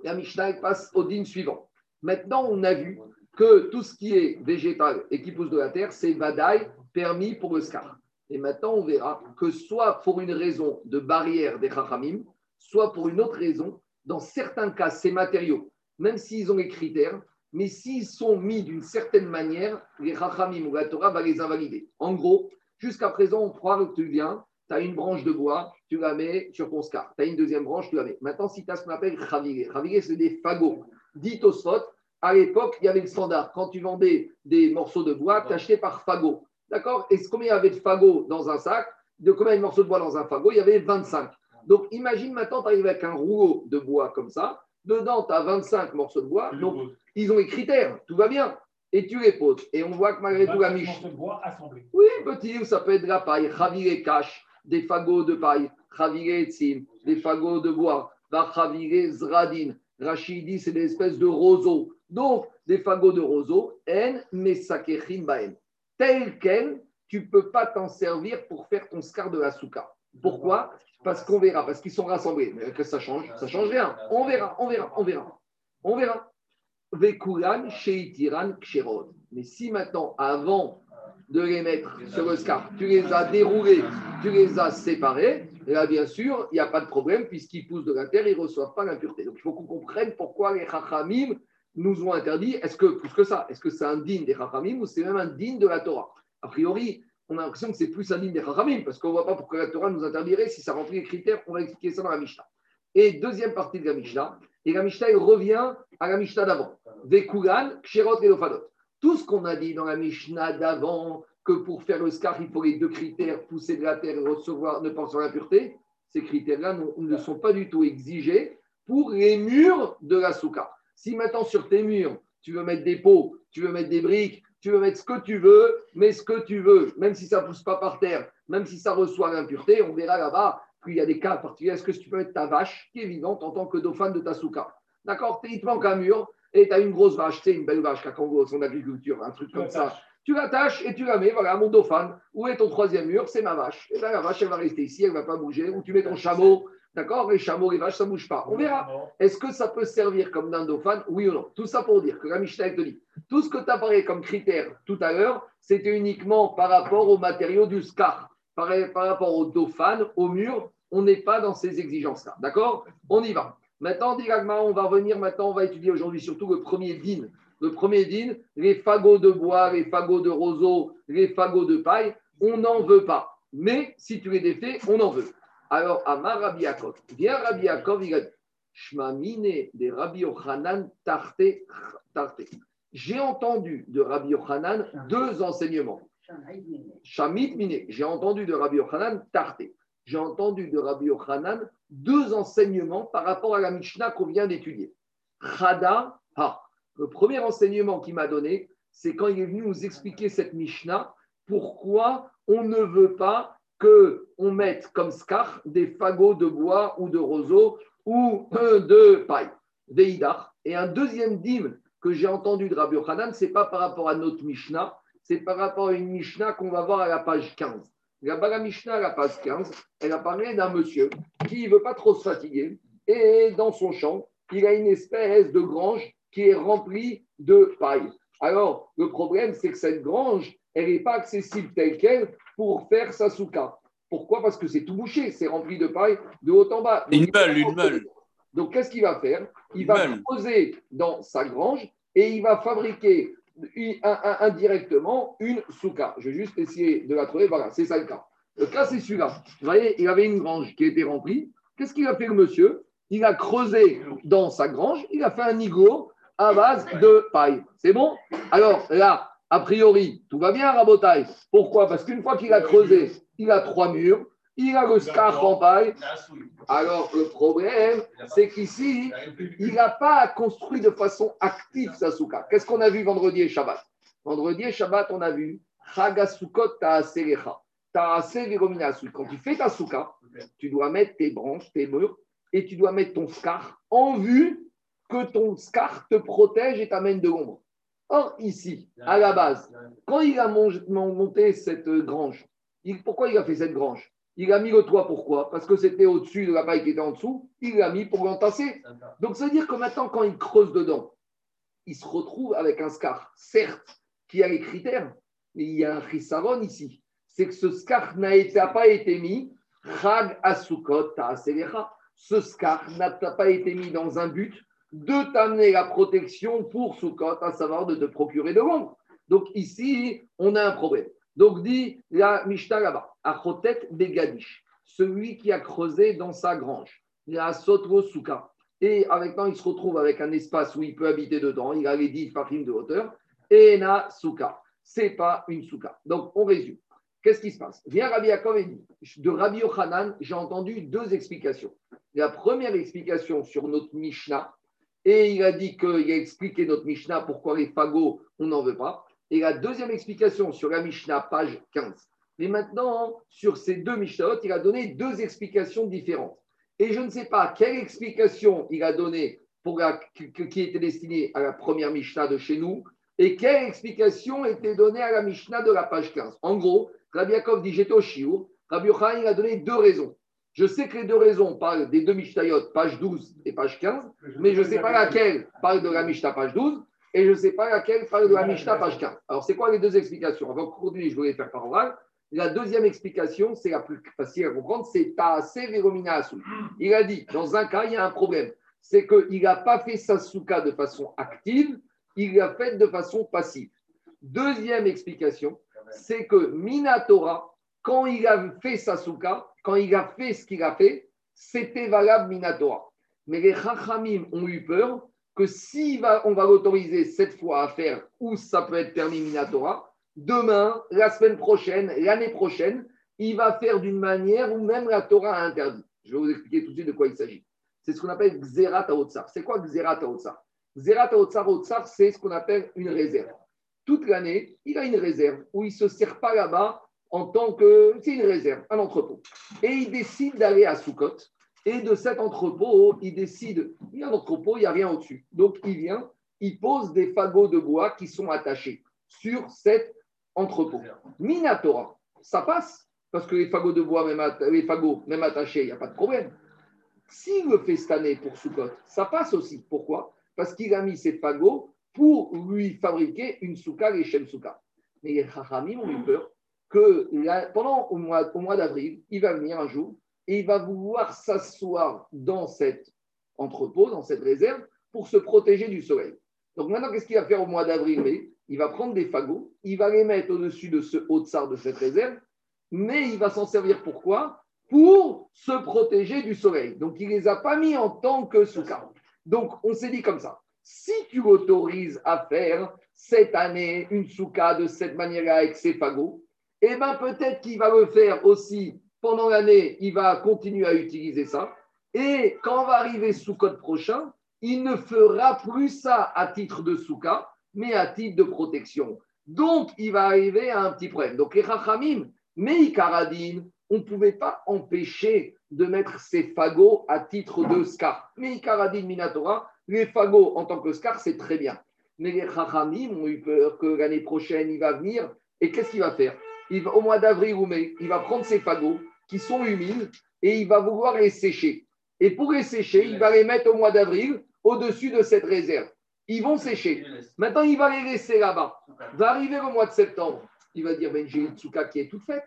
la Mishnah passe au din suivant. Maintenant, on a vu que tout ce qui est végétal et qui pousse de la terre, c'est Vadaï, permis pour le scar. Et maintenant, on verra que soit pour une raison de barrière des Chachamim, soit pour une autre raison, dans certains cas, ces matériaux, même s'ils ont les critères, mais s'ils sont mis d'une certaine manière, les Chachamim ou la Torah va les invalider. En gros, jusqu'à présent, on croit que tu viens, tu as une branche de bois, tu la mets sur ton scar. Tu as une deuxième branche, tu la mets. Maintenant, si tu as ce qu'on appelle Chaviré, Chaviré, c'est des fagots. Dit Tosfot, à l'époque, il y avait le standard. Quand tu vendais des morceaux de bois, tu achetais par fagot. D'accord? Et combien il y avait de fagots dans un sac? De combien de morceaux de bois dans un fagot? Il y avait 25. Donc, imagine maintenant, tu arrives avec un rouleau de bois comme ça. Dedans, tu as 25 morceaux de bois. Donc, ils ont les critères. Tout va bien. Et tu les poses. Et on voit que malgré tout, la Vingt-cinq Mich- morceaux de bois assemblés. oui, petit, ça peut être de la paille, raviré cache, des fagots de paille, des fagots de bois, zradin. C'est des de roseaux. Donc, des fagots de roseaux, en mesakechim. Tel quel, tu ne peux pas t'en servir pour faire ton scar de la souka. Pourquoi? Parce qu'on verra, parce qu'ils sont rassemblés. Mais que ça change Ça change rien. On verra, on verra, on verra. On verra. Sheitiran. Mais si maintenant, avant de les mettre sur le scar, tu les as déroulés, tu les as séparés, et là, bien sûr, il n'y a pas de problème, puisqu'ils poussent de la terre, ils ne reçoivent pas l'impureté. Donc, il faut qu'on comprenne pourquoi les Chachamim nous ont interdit. Est-ce que, plus que ça, est-ce que c'est un digne des Chachamim ou c'est même un digne de la Torah? A priori, on a l'impression que c'est plus un digne des Chachamim, parce qu'on ne voit pas pourquoi la Torah nous interdirait si ça remplit les critères. On va expliquer ça dans la Mishnah. Et deuxième partie de la Mishnah, et la Mishnah, il revient à la Mishnah d'avant. Vekulan, Ksherot et Lofadot. Tout ce qu'on a dit dans la Mishnah d'avant, que pour faire le scar, il faut les deux critères, pousser de la terre et recevoir, ne pas recevoir l'impureté, ces critères-là ne, sont pas du tout exigés pour les murs de la souka. Si maintenant sur tes murs, tu veux mettre des pots, tu veux mettre des briques, tu veux mettre ce que tu veux, mais ce que tu veux, même si ça ne pousse pas par terre, même si ça reçoit l'impureté, on verra là-bas qu'il y a des cas particuliers. Est-ce que tu peux mettre ta vache, qui est vivante, en tant que dauphin de ta souka? D'accord? Il te manque un mur et tu as une grosse vache, tu sais, une belle vache Congo, son agriculture, un truc comme ça. Tu l'attaches et tu la mets, voilà, mon dauphin. Où est ton troisième mur? C'est ma vache. Et bien la vache, elle va rester ici, elle ne va pas bouger. Ou tu mets ton chameau, d'accord? Les chameaux, les vaches, ça ne bouge pas. On verra. Est-ce que ça peut servir comme d'un dauphin? Oui ou non? Tout ça pour dire que la Mishnah te dit tout ce que tu as parlé comme critère tout à l'heure, c'était uniquement par rapport aux matériaux du scar, par, par rapport au dauphin, au mur. On n'est pas dans ces exigences-là. D'accord? On y va. Maintenant, on va revenir maintenant, on va étudier aujourd'hui surtout le premier din. Le premier din, les fagots de bois, les fagots de roseau, les fagots de paille, on n'en veut pas. Mais si tu les défais, on en veut. Alors, Amar Rabbi Yaakov, viens Rabbi Yaakov, il a dit de Rabbi Yochanan tarte, tarte. J'ai entendu de Rabbi Yochanan deux enseignements. Shamit Mine, j'ai entendu de Rabbi Yochanan tarte. J'ai entendu de Rabbi Yochanan deux enseignements par rapport à la Mishnah qu'on vient d'étudier. Chada, ha. Le premier enseignement qu'il m'a donné, c'est quand il est venu nous expliquer cette Mishnah, pourquoi on ne veut pas que on mette comme scar des fagots de bois ou de roseau ou <laughs> de paille, veidar. Et un deuxième dîme que j'ai entendu de Rabbi Yochanan, ce n'est pas par rapport à notre Mishnah, c'est par rapport à une Mishnah qu'on va voir à la page 15. Là-bas, la Mishnah, à la page 15, elle a parlé d'un monsieur qui ne veut pas trop se fatiguer et dans son champ, il a une espèce de grange qui est remplie de paille. Alors, le problème, c'est que cette grange, elle n'est pas accessible telle qu'elle pour faire sa souka. Pourquoi? Parce que c'est tout bouché, c'est rempli de paille de haut en bas. Donc, Une meule, une meule. Donc, qu'est-ce qu'il va faire? Il Une va meule. creuser dans sa grange et il va fabriquer indirectement une souka. Je vais juste essayer de la trouver. Voilà, c'est ça le cas. Le cas, c'est celui-là. Vous voyez, il avait une grange qui était remplie. Qu'est-ce qu'il a fait, le monsieur? Il a creusé dans sa grange, il a fait un igloo à base de paille. C'est bon? Alors là, a priori, tout va bien, Rabotaille. Pourquoi? Parce qu'une fois qu'il a creusé, il a trois murs, il a le scarf en paille. Alors le problème, c'est qu'ici, il n'a pas construit de façon active sa souka. Qu'est-ce qu'on a vu vendredi et Shabbat? Vendredi et Shabbat, on a vu. Quand tu fais ta souka, tu dois mettre tes branches, tes murs, et tu dois mettre ton scar en vue que ton scar te protège et t'amène de l'ombre. Or, ici, à la base, quand il a mon- mon- monté cette grange, pourquoi il a fait cette grange? Il a mis le toit, pourquoi? Parce que c'était au-dessus de la paille qui était en dessous, il l'a mis pour l'entasser. Donc, ça veut dire que maintenant, quand il creuse dedans, il se retrouve avec un scar, certes, qui a les critères, mais il y a un chisaron ici. C'est que ce scar n'a pas été mis, chag asukot. Ce scar n'a pas été mis dans un but de t'amener la protection pour Sukkot, à savoir de te procurer de l'ombre. Donc ici, on a un problème. Donc dit la Mishnah là-bas, Achotet Begadish, celui qui a creusé dans sa grange, il a Sotvo Souka. Et avec temps, il se retrouve avec un espace où il peut habiter dedans, il a les 10 farim de hauteur, et na Souka. Ce n'est pas une Souka. Donc on résume. Qu'est-ce qui se passe? Viens Rabbi Yaakov et dit De Rabbi Yochanan, j'ai entendu deux explications. La première explication sur notre Mishnah, et il a dit qu'il a expliqué notre Mishnah pourquoi les fagots, on n'en veut pas. Et la deuxième explication sur la Mishnah, page 15. Mais maintenant, sur ces deux Mishnahot, il a donné deux explications différentes. Et je ne sais pas quelle explication il a donnée pour qui était destinée à la première Mishnah de chez nous et quelle explication était donnée à la Mishnah de la page 15. En gros, Rabbi Yaakov dit J'étais au Shiur. Rabbi Yochanan il a donné deux raisons. Je sais que les deux raisons parlent des deux Mishnayot, page 12 et page 15, mais je ne sais pas laquelle parle de la Mishnah, page 12, et je ne sais pas laquelle parle de la Mishnah, page 15. Alors, c'est quoi les deux explications? Avant continuer, je voulais faire par oral. La deuxième explication, c'est la plus facile à comprendre, c'est Taase Veromina Il a dit, dans un cas, il y a un problème. C'est qu'il n'a pas fait sa souka de façon active, il l'a fait de façon passive. Deuxième explication, c'est que Minatora, quand il a fait sa souka, quand il a fait ce qu'il a fait, c'était valable Minatora. Mais les Chachamim ont eu peur que si on va l'autoriser cette fois à faire où ça peut être permis Minatora, demain, la semaine prochaine, l'année prochaine, il va faire d'une manière où même la Torah a interdit. Je vais vous expliquer tout de suite de quoi il s'agit. C'est ce qu'on appelle Xerat Haotzar. C'est quoi Xerat Haotzar Xerat Haotzar, c'est ce qu'on appelle une réserve. Toute l'année, il a une réserve où il ne se sert pas là-bas en tant que. C'est une réserve, un entrepôt. Et il décide d'aller à Soukot. Et de cet entrepôt, il décide il y a un entrepôt, il n'y a rien au-dessus. Donc il vient, il pose des fagots de bois qui sont attachés sur cet entrepôt. Minatora, ça passe, parce que les fagots de bois, même, attachés, il n'y a pas de problème. S'il le fait cette année pour Soukot, ça passe aussi. Pourquoi? Parce qu'il a mis ses fagots pour lui fabriquer une souka, les Shem souka. Mais les Chachamim ont eu peur que pendant au mois, au mois d'avril, il va venir un jour et il va vouloir s'asseoir dans cet entrepôt, dans cette réserve, pour se protéger du soleil. Donc maintenant, qu'est-ce qu'il va faire au mois d'avril Il va prendre des fagots, il va les mettre au-dessus de ce haut tsar de cette réserve, mais il va s'en servir pourquoi? Pour se protéger du soleil. Donc il ne les a pas mis en tant que souka. Donc on s'est dit comme ça. Si tu autorises à faire cette année une souka de cette manière-là avec ses fagots, eh bien peut-être qu'il va le faire aussi pendant l'année, il va continuer à utiliser ça. Et quand on va arriver sous code prochain, il ne fera plus ça à titre de souka, mais à titre de protection. Donc, il va arriver à un petit problème. Donc, les rachamim, mais Karadine, on ne pouvait pas empêcher de mettre ces fagots à titre de scar. Mais Minatora, les fagots en tant que scar, c'est très bien. Mais les rachamim ont eu peur que l'année prochaine, il va venir. Et qu'est-ce qu'il va faire? Au mois d'avril ou mai, il va prendre ses fagots qui sont humides et il va vouloir les sécher. Et pour les sécher, il va les mettre au mois d'avril au-dessus de cette réserve. Ils vont sécher. Maintenant, il va les laisser là-bas. Va arriver au mois de septembre. Il va dire ben, J'ai une tsuka qui est toute faite.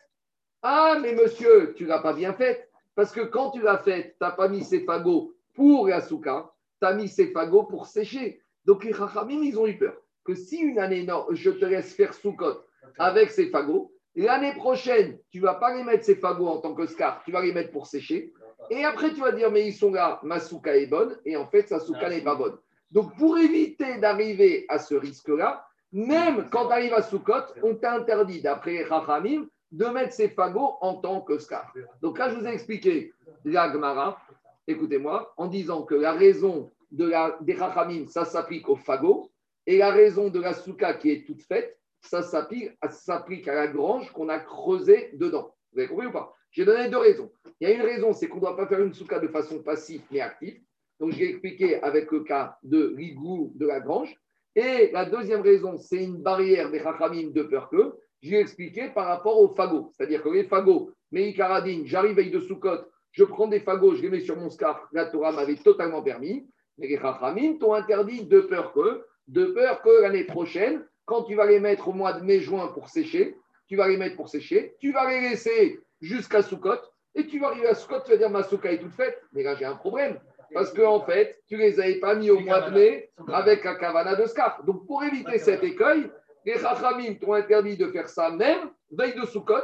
Ah, mais monsieur, tu ne l'as pas bien faite. Parce que quand tu l'as faite, tu n'as pas mis ces fagots pour la souka, tu as mis ces fagots pour sécher. Donc les rachamim, ils ont eu peur que si une année, non, je te laisse faire soukot avec ces fagots, l'année prochaine, tu ne vas pas les mettre ces fagots en tant que scar, tu vas les mettre pour sécher. Et après, tu vas dire, mais ils sont là, ma souka est bonne, et en fait, sa souka n'est pas bonne. Donc, pour éviter d'arriver à ce risque-là, même quand tu arrives à Soukot, on t'a interdit, d'après Rachamim, de mettre ces fagots en tant que scar. Donc là, je vous ai expliqué la Gemara, écoutez-moi, en disant que la raison des Rachamim, ça s'applique aux fagots, et la raison de la souka qui est toute faite, ça s'applique à la grange qu'on a creusée dedans. Vous avez compris ou pas? J'ai donné deux raisons. Il y a une raison, c'est qu'on ne doit pas faire une souka de façon passive mais active. Donc, j'ai expliqué avec le cas de l'igloo de la grange. Et la deuxième raison, c'est une barrière des rachamim de peur que j'ai expliqué par rapport aux fagots. C'est-à-dire que les fagots, Meikaradine, j'arrive avec de Soukot, je prends des fagots, je les mets sur mon scarf, la Torah m'avait totalement permis. Mais les rachamim t'ont interdit de peur que, de peur que l'année prochaine, quand tu vas les mettre au mois de mai-juin pour sécher, tu vas les mettre pour sécher, tu vas les laisser jusqu'à Soukot, et tu vas arriver à Soukot, tu vas dire ma souka est toute faite. Mais là, j'ai un problème. Parce qu'en en fait, tu ne les avais pas mis au mois de mai avec un kavana de scarf. Donc, pour éviter cet écueil, les Chachamim t'ont interdit de faire ça même veille de Soukot,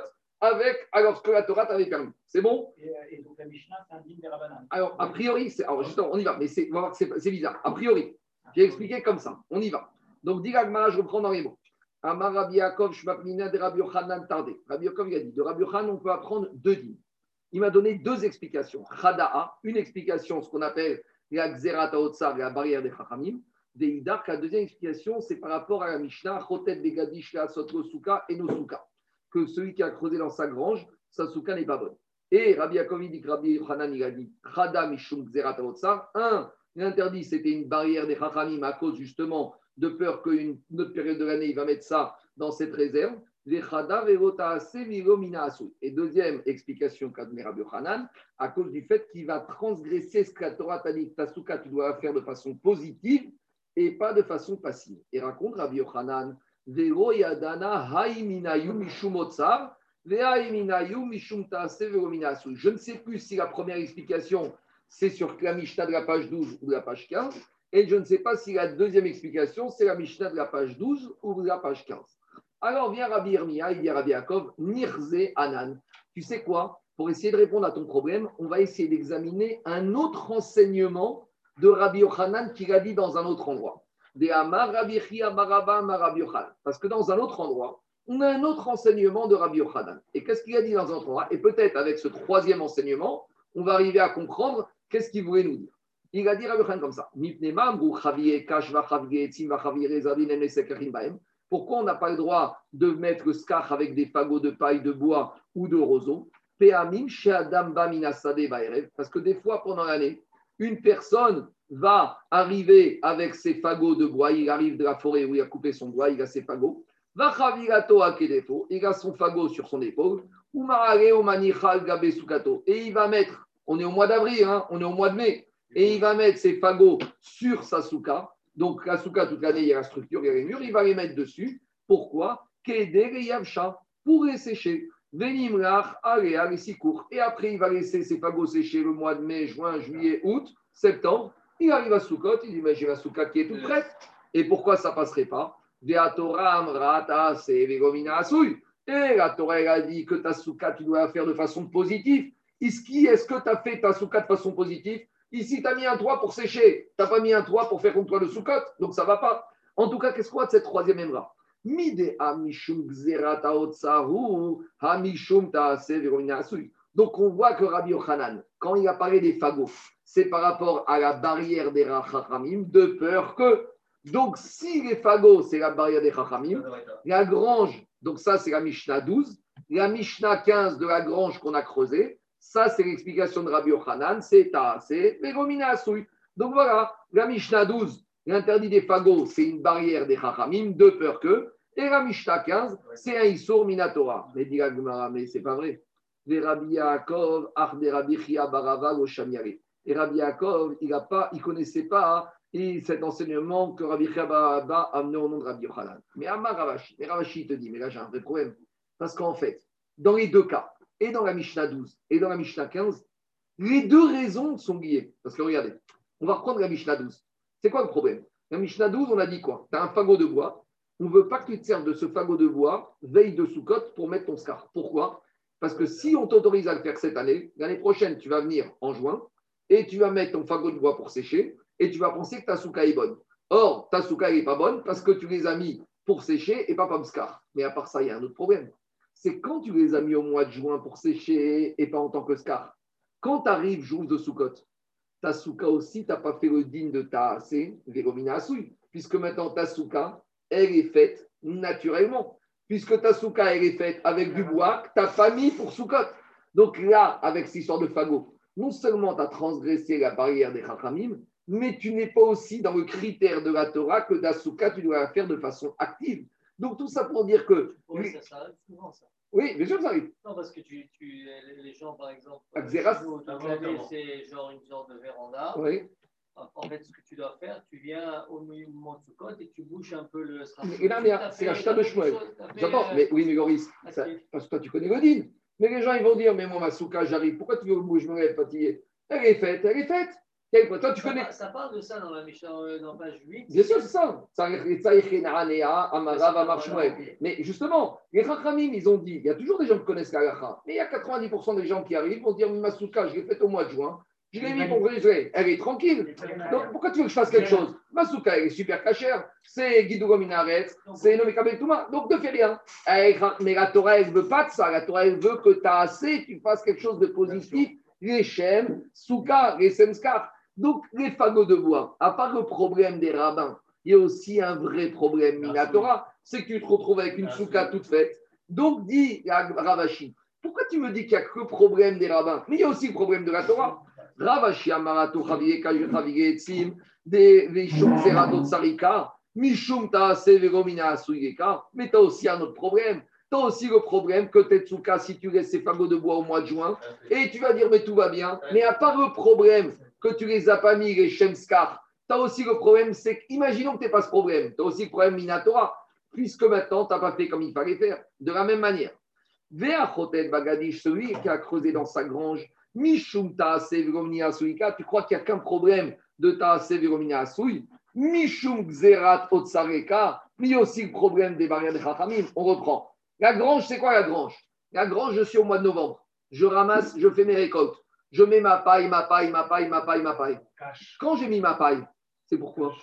avec, alors que la Torah t'avait permis. C'est bon? Et, donc la Mishnah, c'est un digne des Alors, a priori, c'est, alors justement, on y va, mais c'est, c'est, bizarre. A priori, j'ai expliqué comme ça. On y va. Donc, Diragma, je reprends dans les mots. Amar Rabbi Yaakov de Rabbi Yochanan Tardé. Rabbi Yaakov il a dit de Rabbi Yochanan, on peut apprendre deux dîmes. Il m'a donné deux explications. Khada'a, une explication, ce qu'on appelle la Xerat Haotzar, la barrière des Chachamim. Deidar, la deuxième explication, c'est par rapport à la Mishnah, Chotet Begadish La Sotro Souka et Nosuka. Que celui qui a creusé dans sa grange, sa souka n'est pas bonne. Et Rabbi Yaakov il dit que Rabbi Yochanan il a dit Khada Mishum Xerat Haotzar. Un, l'interdit, c'était une barrière des Chachamim à cause justement de peur qu'une autre période de l'année, il va mettre ça dans cette réserve. Et deuxième explication qu'a donné Rabbi Hanan, à cause du fait qu'il va transgresser ce que la Torah t'a dit, Tasuka, tu dois faire de façon positive et pas de façon passive. Et raconte Rabbi Hanan, je ne sais plus si la première explication, c'est sur la Mishnah de la page 12 ou de la page 15, et je ne sais pas si la deuxième explication, c'est la Mishnah de la page 12 ou de la page 15. Alors vient Rabbi Irmia, il dit à Rabbi Yaakov, Nirze Anan. Tu sais quoi? Pour essayer de répondre à ton problème, on va essayer d'examiner un autre enseignement de Rabbi Yochanan qu'il a dit dans un autre endroit. Parce que dans un autre endroit, on a un autre enseignement de Rabbi Yochanan. Et qu'est-ce qu'il a dit dans un autre endroit? Et peut-être avec ce troisième enseignement, on va arriver à comprendre qu'est-ce qu'il voulait nous dire? Il a dit Rabbi comme ça. Pourquoi on n'a pas le droit de mettre le scar avec des fagots de paille, de bois ou de roseau? Parce que des fois, pendant l'année, une personne va arriver avec ses fagots de bois. Il arrive de la forêt où il a coupé son bois, il a ses fagots. Il a son fagot sur son épaule. Et il va mettre, on est au mois d'avril, hein, on est au mois de mai, et il va mettre ses fagots sur sa souka. Donc, la souka, toute l'année, il y a la structure, il y a les murs, il va les mettre dessus. Pourquoi? Pour les sécher. Venimlach, allez, allez, si court. Et après, il va laisser ses fagots sécher le mois de mai, juin, juillet, août, septembre. Il arrive à Soukot, il dit Mais j'ai la souka qui est toute prête. Et pourquoi ça ne passerait pas? Et la Torah, elle a dit que ta souka, tu dois la faire de façon positive. Est-ce que tu as fait ta souka de façon positive? Ici, tu as mis un toit pour sécher. Tu n'as pas mis un toit pour faire comme toi le soukot. Donc, ça ne va pas. En tout cas, qu'est-ce qu'on a de cette troisième émra donc on voit que Rabbi Yochanan, quand il a parlé des fagots, c'est par rapport à la barrière des Rachamim, de peur que. Donc si les fagots, c'est la barrière des Rachamim, la grange, donc ça c'est la Mishnah 12, la Mishnah 15 de la grange qu'on a creusée, ça, c'est l'explication de Rabbi Yochanan, c'est c'est Vegomina Donc voilà, la Mishnah 12, l'interdit des fagots, c'est une barrière des Chachamim, de peur que. Et la Mishnah 15, c'est un Issour Minatora. Mais dit mais c'est pas vrai. Les Rabbi Yaakov, Et Rabbi Yaakov, il ne connaissait pas et cet enseignement que Rabbi Chia Barava a amené au nom de Rabbi Yochanan. Mais Amar Ravashi, mais Ravashi te dit, mais là j'ai un vrai problème. Parce qu'en fait, dans les deux cas, et dans la Mishnah 12 et dans la Mishnah 15, les deux raisons sont liées. Parce que regardez, on va reprendre la Mishnah 12. C'est quoi le problème? La Mishnah 12, on a dit quoi? Tu as un fagot de bois. On ne veut pas que tu te serves de ce fagot de bois veille de sous pour mettre ton scar. Pourquoi? Parce que si on t'autorise à le faire cette année, l'année prochaine, tu vas venir en juin et tu vas mettre ton fagot de bois pour sécher et tu vas penser que ta souka est bonne. Or, ta souka n'est pas bonne parce que tu les as mis pour sécher et pas comme scar. Mais à part ça, il y a un autre problème c'est quand tu les as mis au mois de juin pour sécher et pas en tant que scar. Quand tu arrives jour de Soukot, ta souka aussi, tu n'as pas fait le digne de ta Véromina Assoui, puisque maintenant ta souka, elle est faite naturellement. Puisque ta souka, elle est faite avec du bois que tu n'as pas mis pour Soukot. Donc là, avec cette histoire de fagot, non seulement tu as transgressé la barrière des Chachamim, mais tu n'es pas aussi dans le critère de la Torah que ta souka, tu dois la faire de façon active. Donc tout ça pour dire que. Oui, ça, ça arrive souvent, ça. Oui, bien sûr que ça arrive. Non, parce que tu, tu, les gens, par exemple, c'est genre une sorte de véranda. Oui. En fait, ce que tu dois faire, tu viens au moment de côte et tu bouches un peu le Et là, c'est la chita de Shmuel. J'entends, mais oui, mais parce que toi, tu connais Godine. Mais les gens, ils vont dire, mais moi, ma souka, j'arrive. Pourquoi tu veux que je me lève fatigué Elle est faite, elle est faite. Toi, tu ça, connais. Ça parle de ça dans la Mishnah, euh, dans page 8. Bien sûr, c'est ça. Mais justement, les Chachamim, ils ont dit il y a toujours des gens qui connaissent la Mais il y a 90% des gens qui arrivent vont dire Masuka, je l'ai faite au mois de juin. Je l'ai mis pour briser. Elle est tranquille. Donc pourquoi tu veux que je fasse quelque chose? Ma souka, elle est super cachère. C'est Guido Minaret, c'est Noé Touma. Donc ne fais rien. Mais la Torah, elle ne veut pas de ça. La Torah, elle veut que tu as assez, tu fasses quelque chose de positif. Les Shem, Souka, les Semskar. Donc les fagots de bois, à part le problème des rabbins, il y a aussi un vrai problème Minatora, c'est que tu te retrouves avec une souka toute faite. Donc dit Ravashi, pourquoi tu me dis qu'il n'y a que le problème des rabbins Mais il y a aussi le problème de la Torah? Ravashi Amarato Mishum Mais tu as aussi un autre problème. Tu as aussi le problème que Tetsuka, si tu laisses ces fagots de bois au mois de juin, et tu vas dire, mais tout va bien. Mais à part le problème que tu les as pas mis, les Shemskar, tu as aussi le problème, c'est qu'imaginons que tu pas ce problème. Tu as aussi le problème Minatora, puisque maintenant, tu n'as pas fait comme il fallait faire. De la même manière. Chotet Bagadish, celui qui a creusé dans sa grange, Mishum Taase Suika, tu crois qu'il n'y a qu'un problème de Taase Viromnia Asui? Mishum Xerat Otsareka, mais aussi le problème des barrières de Chachamim. On reprend. La grange, c'est quoi la grange? La grange, je suis au mois de novembre. Je ramasse, je fais mes récoltes. Je mets ma paille, ma paille, ma paille, ma paille, ma paille. Quand j'ai mis ma paille, c'est pourquoi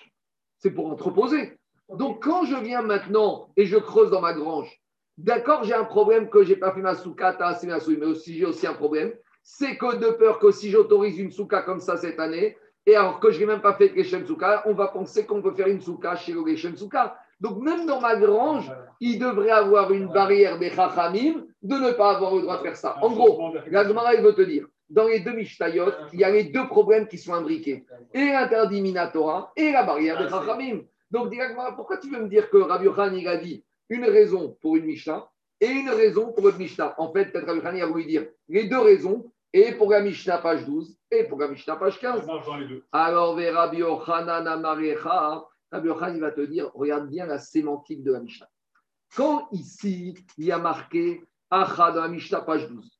C'est pour entreposer. Donc quand je viens maintenant et je creuse dans ma grange, d'accord, j'ai un problème que je n'ai pas fait ma souka, ma mais aussi j'ai aussi un problème, c'est que de peur que si j'autorise une souka comme ça cette année, et alors que je n'ai même pas fait de Geshem Souka, on va penser qu'on peut faire une souka chez le Geshem Souka. Donc même dans ma grange, il devrait avoir une barrière des Chachamim de ne pas avoir le droit de faire ça. En gros, la Gemara, veut te dire, dans les deux Mishtayot, il y a les deux problèmes qui sont imbriqués. Et l'interdit Minatora et la barrière des Chachamim. Donc, pourquoi tu veux me dire que Rabbi Yohan, il a dit une raison pour une Mishnah et une raison pour une Mishnah? En fait, peut-être Rabbi Yohan, il a voulu dire les deux raisons, et pour la Mishnah page 12, et pour la Mishnah page 15. Alors, Rabbi Amarecha, Rabbi Yohan, il va te dire, regarde bien la sémantique de la Mishnah. Quand ici, il y a marqué Acha dans la Mishnah page 12, Dekatane en en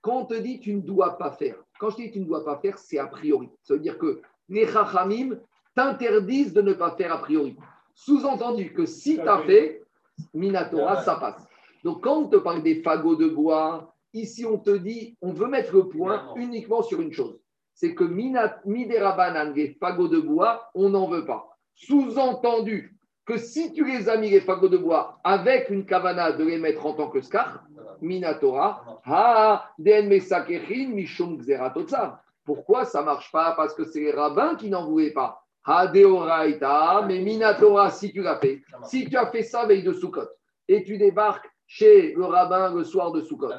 Quand on te dit tu ne dois pas faire, quand je dis tu ne dois pas faire, c'est a priori. Ça veut dire que les chachamim t'interdisent de ne pas faire a priori. Sous-entendu que si tu as fait, Minatora, ça passe. Donc quand on te parle des fagots de bois, ici on te dit, on veut mettre le point uniquement sur une chose. C'est que Miderabanan, les fagots de bois, on n'en veut pas. Sous-entendu que si tu les as mis les fagots de bois avec une kavana de les mettre en tant que scar, minatora, ha, den mishum Pourquoi ça marche pas? Parce que c'est les rabbins qui n'en voulaient pas. Ha deoraita, mais minatora, si tu l'as fait, si tu as fait ça veille de Sukkot, et tu débarques chez le rabbin le soir de Sukkot,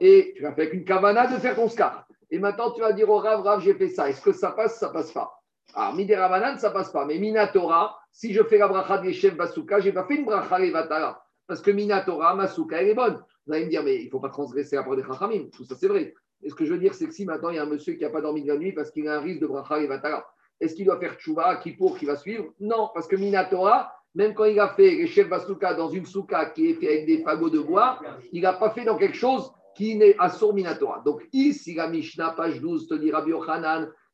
et tu as fait avec une kavana de faire ton scar, et maintenant tu vas dire au rav, rav, j'ai fait ça, est-ce que ça passe, ça passe pas alors, Midera ça passe pas. Mais Minatora, si je fais la bracha de Yeshem Basuka, je n'ai pas fait une bracha Levatara. Parce que Minatora, Masuka, elle est bonne. Vous allez me dire, mais il ne faut pas transgresser après des Chachamim. Tout ça, c'est vrai. Et ce que je veux dire, c'est que si maintenant il y a un monsieur qui n'a pas dormi de la nuit parce qu'il a un risque de bracha Levatara, est-ce qu'il doit faire Tchouva, Kippour, qui va suivre? Non, parce que Minatora, même quand il a fait les chefs dans une souka qui est faite avec des fagots de bois, il n'a pas fait dans quelque chose qui n'est à Minatora. Donc ici, la Mishnah, page 12, te dit Rabbi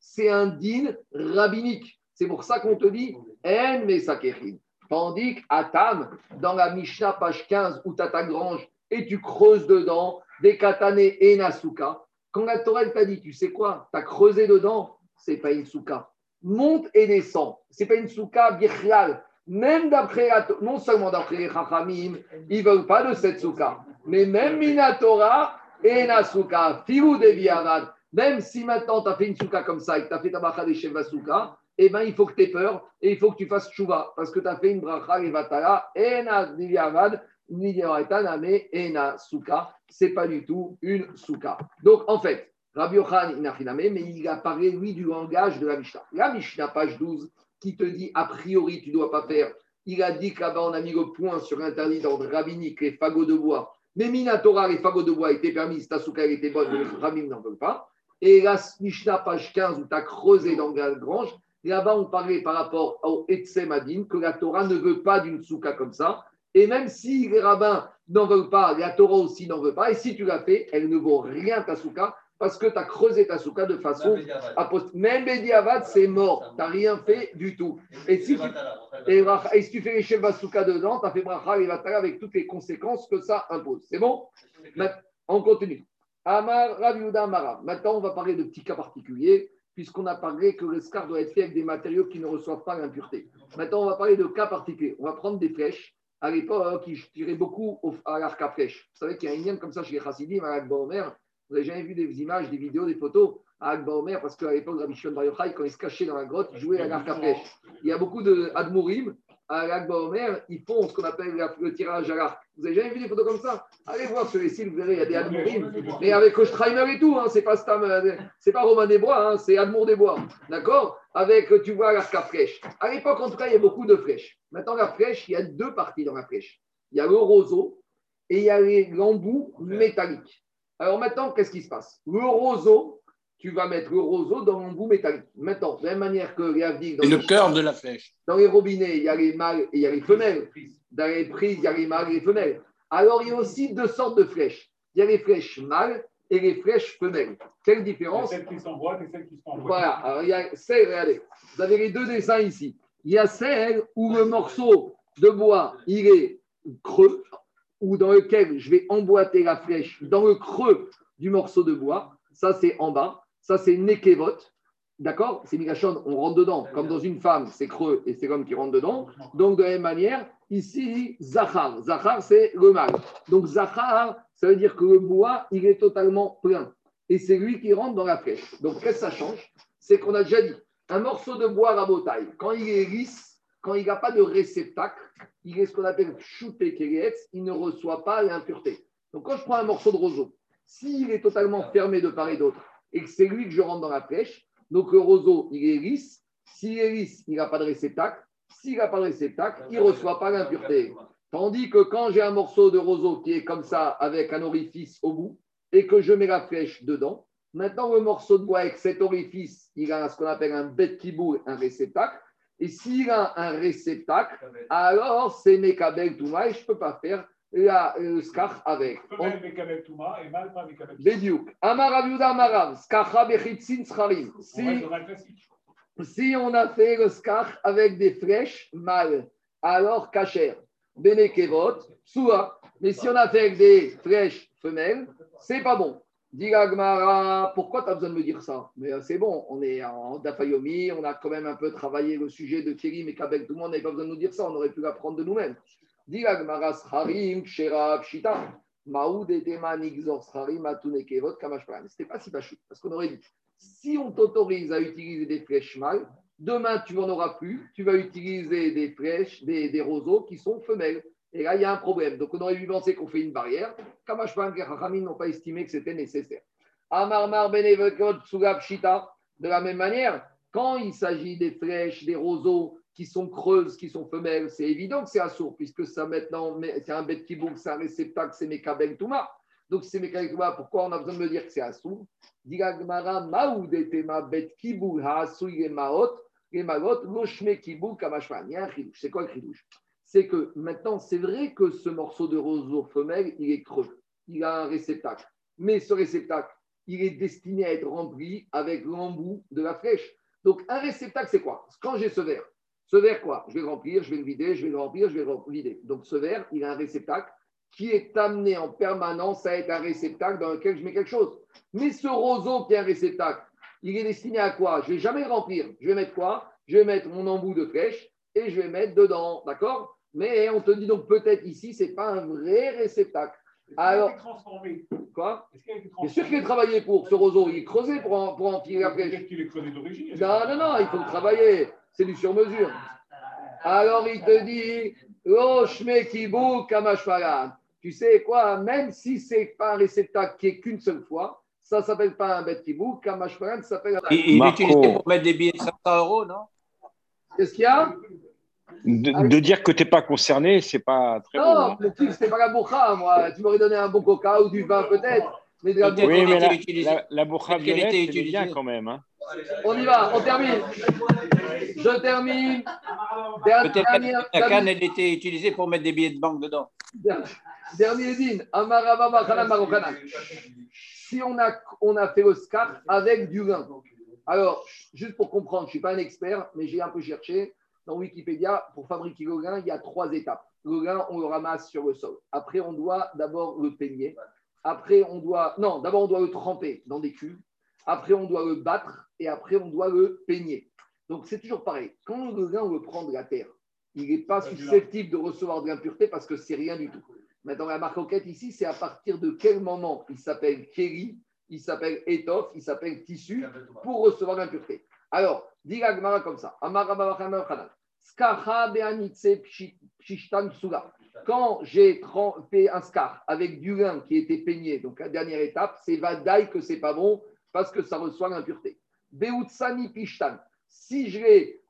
c'est un din rabbinique. C'est pour ça qu'on te dit En Mesakechin. Tandis qu'Atam, dans la Mishnah, page 15, où tu as ta grange et tu creuses dedans, des katane et nasuka, quand la Torah t'a dit, tu sais quoi, tu as creusé dedans, c'est pas une souka. Monte et descend. C'est pas une souka birchlal. Même d'après, non seulement d'après les Chachamim, ils ne veulent pas de cette souka, mais même Minatora et Nasuka, Fiou de même si maintenant tu as fait une souka comme ça et que tu as fait ta bracha des Sheva souka, eh ben, il faut que tu aies peur et il faut que tu fasses chouva parce que tu as fait une bracha et vatala, ena niliavad, mais ena souka. C'est pas du tout une souka. Donc, en fait, Rabbi Yochan, mais il a parlé, lui, du langage de la Mishnah. La Mishnah, page 12, qui te dit, a priori, tu ne dois pas faire. Il a dit que là-bas, on a mis le point sur l'interdit d'ordre rabbinique, les fagots de bois. Mais Minatora, les fagots de bois étaient permis, ta souka était bonne, mais les n'en veulent pas. Et la Mishnah, page 15, où tu as creusé dans la grange, là-bas, on parlait par rapport au Etsem Adin, que la Torah ne veut pas d'une souka comme ça. Et même si les rabbins n'en veulent pas, la Torah aussi n'en veut pas. Et si tu l'as fait, elle ne vaut rien ta souka parce que tu as creusé ta souka de façon Même Bediavad, c'est mort. Tu n'as rien fait du tout. Et si, tu, et, si tu fais les Sheva Souka dedans, tu as fait Bracha et Vatala avec toutes les conséquences que ça impose. C'est bon On continue. Amar Rav Yehuda Amara. Maintenant, on va parler de petits cas particuliers, puisqu'on a parlé que le scar doit être fait avec des matériaux qui ne reçoivent pas l'impureté. Maintenant, on va parler de cas particuliers. On va prendre des flèches. À l'époque, qui tiraient beaucoup au- à l'arc à flèche. Vous savez qu'il y a un lien comme ça chez les Chassidim, à Akba Omer. Vous n'avez jamais vu des images, des vidéos, des photos à Akba Omer, parce qu'à l'époque, Rabbi Shimon Bar Yochai, quand il se cachait dans la grotte, il jouait à l'arc à flèche. Il y a beaucoup de Admourim à Omer, ils font ce qu'on appelle le tirage à l'arc. Vous avez jamais vu des photos comme ça? Allez voir sur les sites, vous verrez, il y a des Admourim. Mais avec Kochtreimer et tout, hein, c'est pas Stam, euh, c'est pas Romain des Bois, hein, c'est Admour des Bois. D'accord? Avec, tu vois, l'arc à flèche. À l'époque, en tout cas, il y a beaucoup de flèches. Maintenant, la flèche, il y a deux parties dans la flèche. Il y a le roseau et il y a l'embout métallique. Alors maintenant, qu'est-ce qui se passe? Le roseau, tu vas mettre le roseau dans l'embout métallique. Maintenant, de la même manière que les C'est le les- cœur de la flèche. dans les robinets, il y a les mâles et il y a les femelles. Dans les prises, il y a les mâles et les femelles. Alors, il y a aussi deux sortes de flèches. Il y a les flèches mâles et les flèches femelles. Quelle différence celles qui s'envoient et celles qui s'envoient. Voilà. Alors, il y a celle, regardez, vous avez les deux dessins ici. Il y a celle où le morceau de bois, il est creux, ou dans lequel je vais emboîter la flèche dans le creux du morceau de bois. Ça, c'est en bas. Ça, c'est nekevot. D'accord C'est Migashon, on rentre dedans. Comme dans une femme, c'est creux et c'est l'homme qui rentre dedans. Donc, de la même manière, ici, Zachar. Zachar, c'est le mâle. Donc, Zachar, ça veut dire que le bois, il est totalement plein. Et c'est lui qui rentre dans la flèche. Donc, qu'est-ce que ça change C'est qu'on a déjà dit, un morceau de bois rabotaille, quand il est lisse, quand il n'a pas de réceptacle, il est ce qu'on appelle keretz, il ne reçoit pas l'impureté. Donc, quand je prends un morceau de roseau, s'il est totalement fermé de part et d'autre, et que c'est lui que je rentre dans la flèche, donc le roseau, il est lisse. S'il est lisse, il n'a pas de réceptacle. S'il n'a pas de réceptacle, il ne reçoit pas l'impureté. Tandis que quand j'ai un morceau de roseau qui est comme ça, avec un orifice au bout, et que je mets la flèche dedans, maintenant le morceau de bois avec cet orifice, il a ce qu'on appelle un bet kiboul, un réceptacle. Et s'il a un réceptacle, alors c'est Mekabel Touma et je ne peux pas faire la, le scar avec. On- Si, si on a fait le skach avec des flèches mâles, alors kacher. Benekevot, Soua. Mais si on a fait avec des flèches femelles, c'est pas bon. Dit la Gemara, pourquoi tu as besoin de me dire ça? Mais euh, c'est bon, on est en Dafayomi, on a quand même un peu travaillé le sujet de Thierry, mais qu'avec tout le monde, on n'avait pas besoin de nous dire ça, on aurait pu l'apprendre de nous-mêmes. C'était pas si pachou, parce qu'on aurait dit, si on t'autorise à utiliser des flèches mâles, demain tu n'en auras plus, tu vas utiliser des flèches, des, des roseaux qui sont femelles. Et là, il y a un problème. Donc, on aurait dû penser qu'on fait une barrière. Kamashpan et Chachamim n'ont pas estimé que c'était nécessaire. Amarmar Benevekot. De la même manière, quand il s'agit des flèches, des roseaux qui sont creuses, qui sont femelles, c'est évident que c'est assourd, puisque ça maintenant, c'est un bête kibouk, c'est un réceptacle, c'est Mekabel Touma. Donc, c'est Mekabel Touma, pourquoi on a besoin de me dire que c'est assourd. C'est quoi le chidouche c'est que maintenant, c'est vrai que ce morceau de roseau femelle, il est creux, il a un réceptacle. Mais ce réceptacle, il est destiné à être rempli avec l'embout de la flèche. Donc, un réceptacle, c'est quoi? Quand j'ai ce verre, ce verre, quoi? Je vais le remplir, je vais le vider, je vais le remplir, je vais le vider. Donc, ce verre, il a un réceptacle qui est amené en permanence à être un réceptacle dans lequel je mets quelque chose. Mais ce roseau qui est un réceptacle, il est destiné à quoi? Je ne vais jamais le remplir. Je vais mettre quoi? Je vais mettre mon embout de flèche et je vais mettre dedans. D'accord? Mais on te dit donc peut-être ici, ce n'est pas un vrai réceptacle. Est-ce qu'il a Alors- été transformé? Quoi? Est-ce qu'il a été Bien transformé sûr qu'il est travaillé pour ce roseau, il est creusé pour, en- pour enfiler la flèche. Peut-être qu'il est creusé d'origine. Non, non, non, il faut le travailler. C'est du sur-mesure. Alors il te dit. Tu sais quoi, même si ce n'est pas un réceptacle qui est qu'une seule fois, ça ne s'appelle pas un bet kibou, Kamashparan, ça s'appelle un. Il, il utilisait pour mettre des billets de 500 euros, non? Qu'est-ce qu'il y a? De, de dire que tu n'es pas concerné, c'est pas très bon. Non, hein. le type, c'était pas la bourra, moi. Tu m'aurais donné un bon coca ou du vin peut-être. Mais de la bourra- Oui, mais la, utilisée. la, la bourra violette, était bien quand même. hein. On y va, on termine. Je termine. Peut-être la canne, elle était utilisée pour mettre des billets de banque dedans. dernier Marokana. Si on a, on a fait le scar avec du vin. Alors, juste pour comprendre, je ne suis pas un expert, mais j'ai un peu cherché. Dans Wikipédia, pour fabriquer le grain, il y a trois étapes. Le grain, on le ramasse sur le sol. Après, on doit d'abord le peigner. Après, on doit. Non, d'abord, on doit le tremper dans des cuves. Après, on doit le battre. Et après, on doit le peigner. Donc, c'est toujours pareil. Quand le grain, on le prend de la terre, il n'est pas susceptible de recevoir de l'impureté parce que c'est rien du tout. Maintenant, la marque ici, c'est à partir de quel moment il s'appelle kéri, il s'appelle étoffe, il s'appelle tissu pour recevoir l'impureté. Alors, dit Gmara comme ça. Quand j'ai fait un scar avec du lin qui était peigné, donc la dernière étape, c'est vadaï que c'est pas bon parce que ça reçoit l'impureté. Beutsani pishtan. Si je l'ai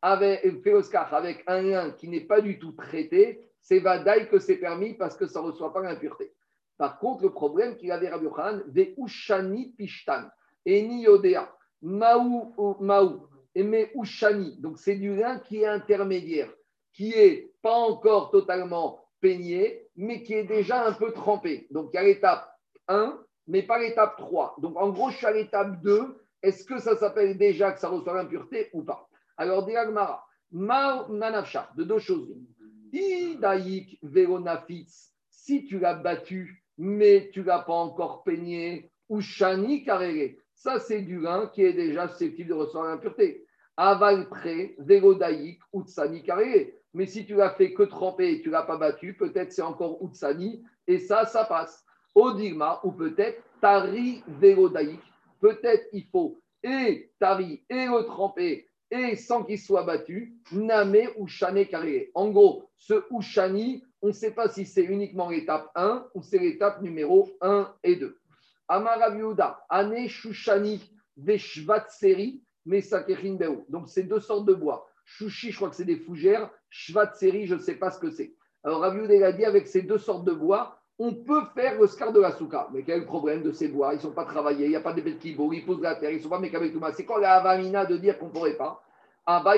fait le scar avec un lin qui n'est pas du tout traité, c'est vadaï que c'est permis parce que ça ne reçoit pas l'impureté. Par contre, le problème qu'il avait Rabbi Khan, des Ushani Pishtan, et ni Maou, Maou, et Ushani, donc c'est du lin qui est intermédiaire, qui est pas encore totalement peigné, mais qui est déjà un peu trempé. Donc il y a l'étape 1, mais pas l'étape 3. Donc en gros, je suis à l'étape 2. Est-ce que ça s'appelle déjà que ça reçoit l'impureté ou pas? Alors, Diagmara, Mao Nanafsha, de deux choses. Idaïk Veronafitz, si tu l'as battu, mais tu ne l'as pas encore peigné, ou Shani Karere, ça c'est du lin qui est déjà susceptible de recevoir l'impureté. Aval pré, Verodaïk, Utsani Karere. Mais si tu l'as fait que tremper et tu ne l'as pas battu, peut-être c'est encore Utsani, et ça, ça passe. Odigma, ou peut-être Tari Verodaïk. Peut-être il faut et Tari et le tremper et sans qu'il soit battu, Namé ou Chané carré. En gros, ce Ushani, on ne sait pas si c'est uniquement l'étape 1 ou c'est l'étape numéro 1 et 2. Amaraviuda, Ane Shushani, Veshvatseri, Mesakerin. Donc, c'est deux sortes de bois. Shushi, je crois que c'est des fougères. Shvatseri, je ne sais pas ce que c'est. Alors, Raviuda a dit avec ces deux sortes de bois, on peut faire le scar de la souka. Mais quel problème de ces bois Ils ne sont pas travaillés, il n'y a pas de bêtes qui ils posent la terre, ils ne sont pas mécametouma. C'est quoi la avamina de dire qu'on ne pourrait pas? Ah, bah,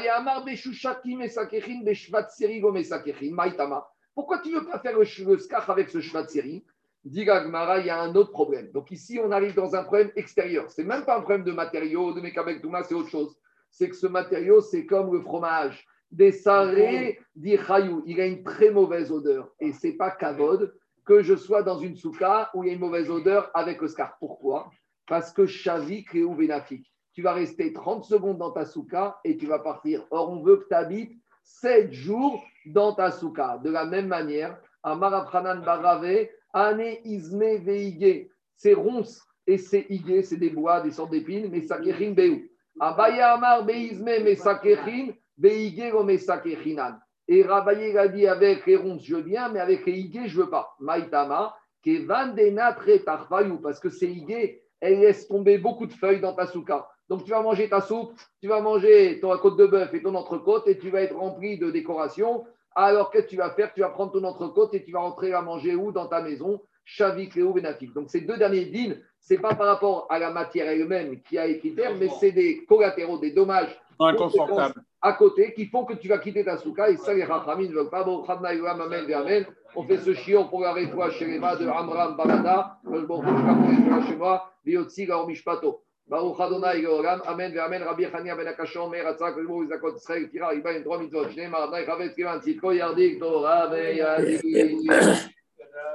Pourquoi tu ne veux pas faire le, scar avec ce shvatseri Dit Gagmara, il y a un autre problème. Donc ici, on arrive dans un problème extérieur. Ce n'est même pas un problème de matériaux, de mécametouma, c'est autre chose. C'est que ce matériau, c'est comme le fromage. Des sarés, dit il a une très mauvaise odeur. Et ce n'est pas kavod que je sois dans une souka où il y a une mauvaise odeur avec Oscar. Pourquoi? Parce que Shavik et Benafik. Tu vas rester 30 secondes dans ta souka et tu vas partir. Or, on veut que tu habites 7 jours dans ta souka. De la même manière, Amarapranan Barave, Ane Izme Veige. C'est ronces et c'est igué, c'est des bois, des sortes d'épines, mais Sakerin Beu. Abaya Amar Beizme, mais Sakerin, Beige, mais. Et Rabaye a dit avec les ronces, je viens, mais avec les je ne veux pas. Maïtama, parce que ces higues, elles laissent tomber beaucoup de feuilles dans ta souka. Donc tu vas manger ta soupe, tu vas manger ton côte de bœuf et ton entrecôte et tu vas être rempli de décorations. Alors qu'est-ce que tu vas faire? Tu vas prendre ton entrecôte et tu vas rentrer à manger où? Dans ta maison, Chavik, Léo, Benatif. Donc ces deux derniers dînes, ce n'est pas par rapport à la matière elle-même qui a écrit mais c'est des collatéraux, des dommages inconfortables à côté qui font que tu vas quitter ta souka. Et ça, les Rachamim ne veulent pas. Bon. On fait ce chiot pour arrêter toi chez les de Amram vais chez moi. Biotzi, Gaor Mishpato. Baruch Adonai Amen, Rabbi Ben Akashon, Iba, Yadik. <coughs>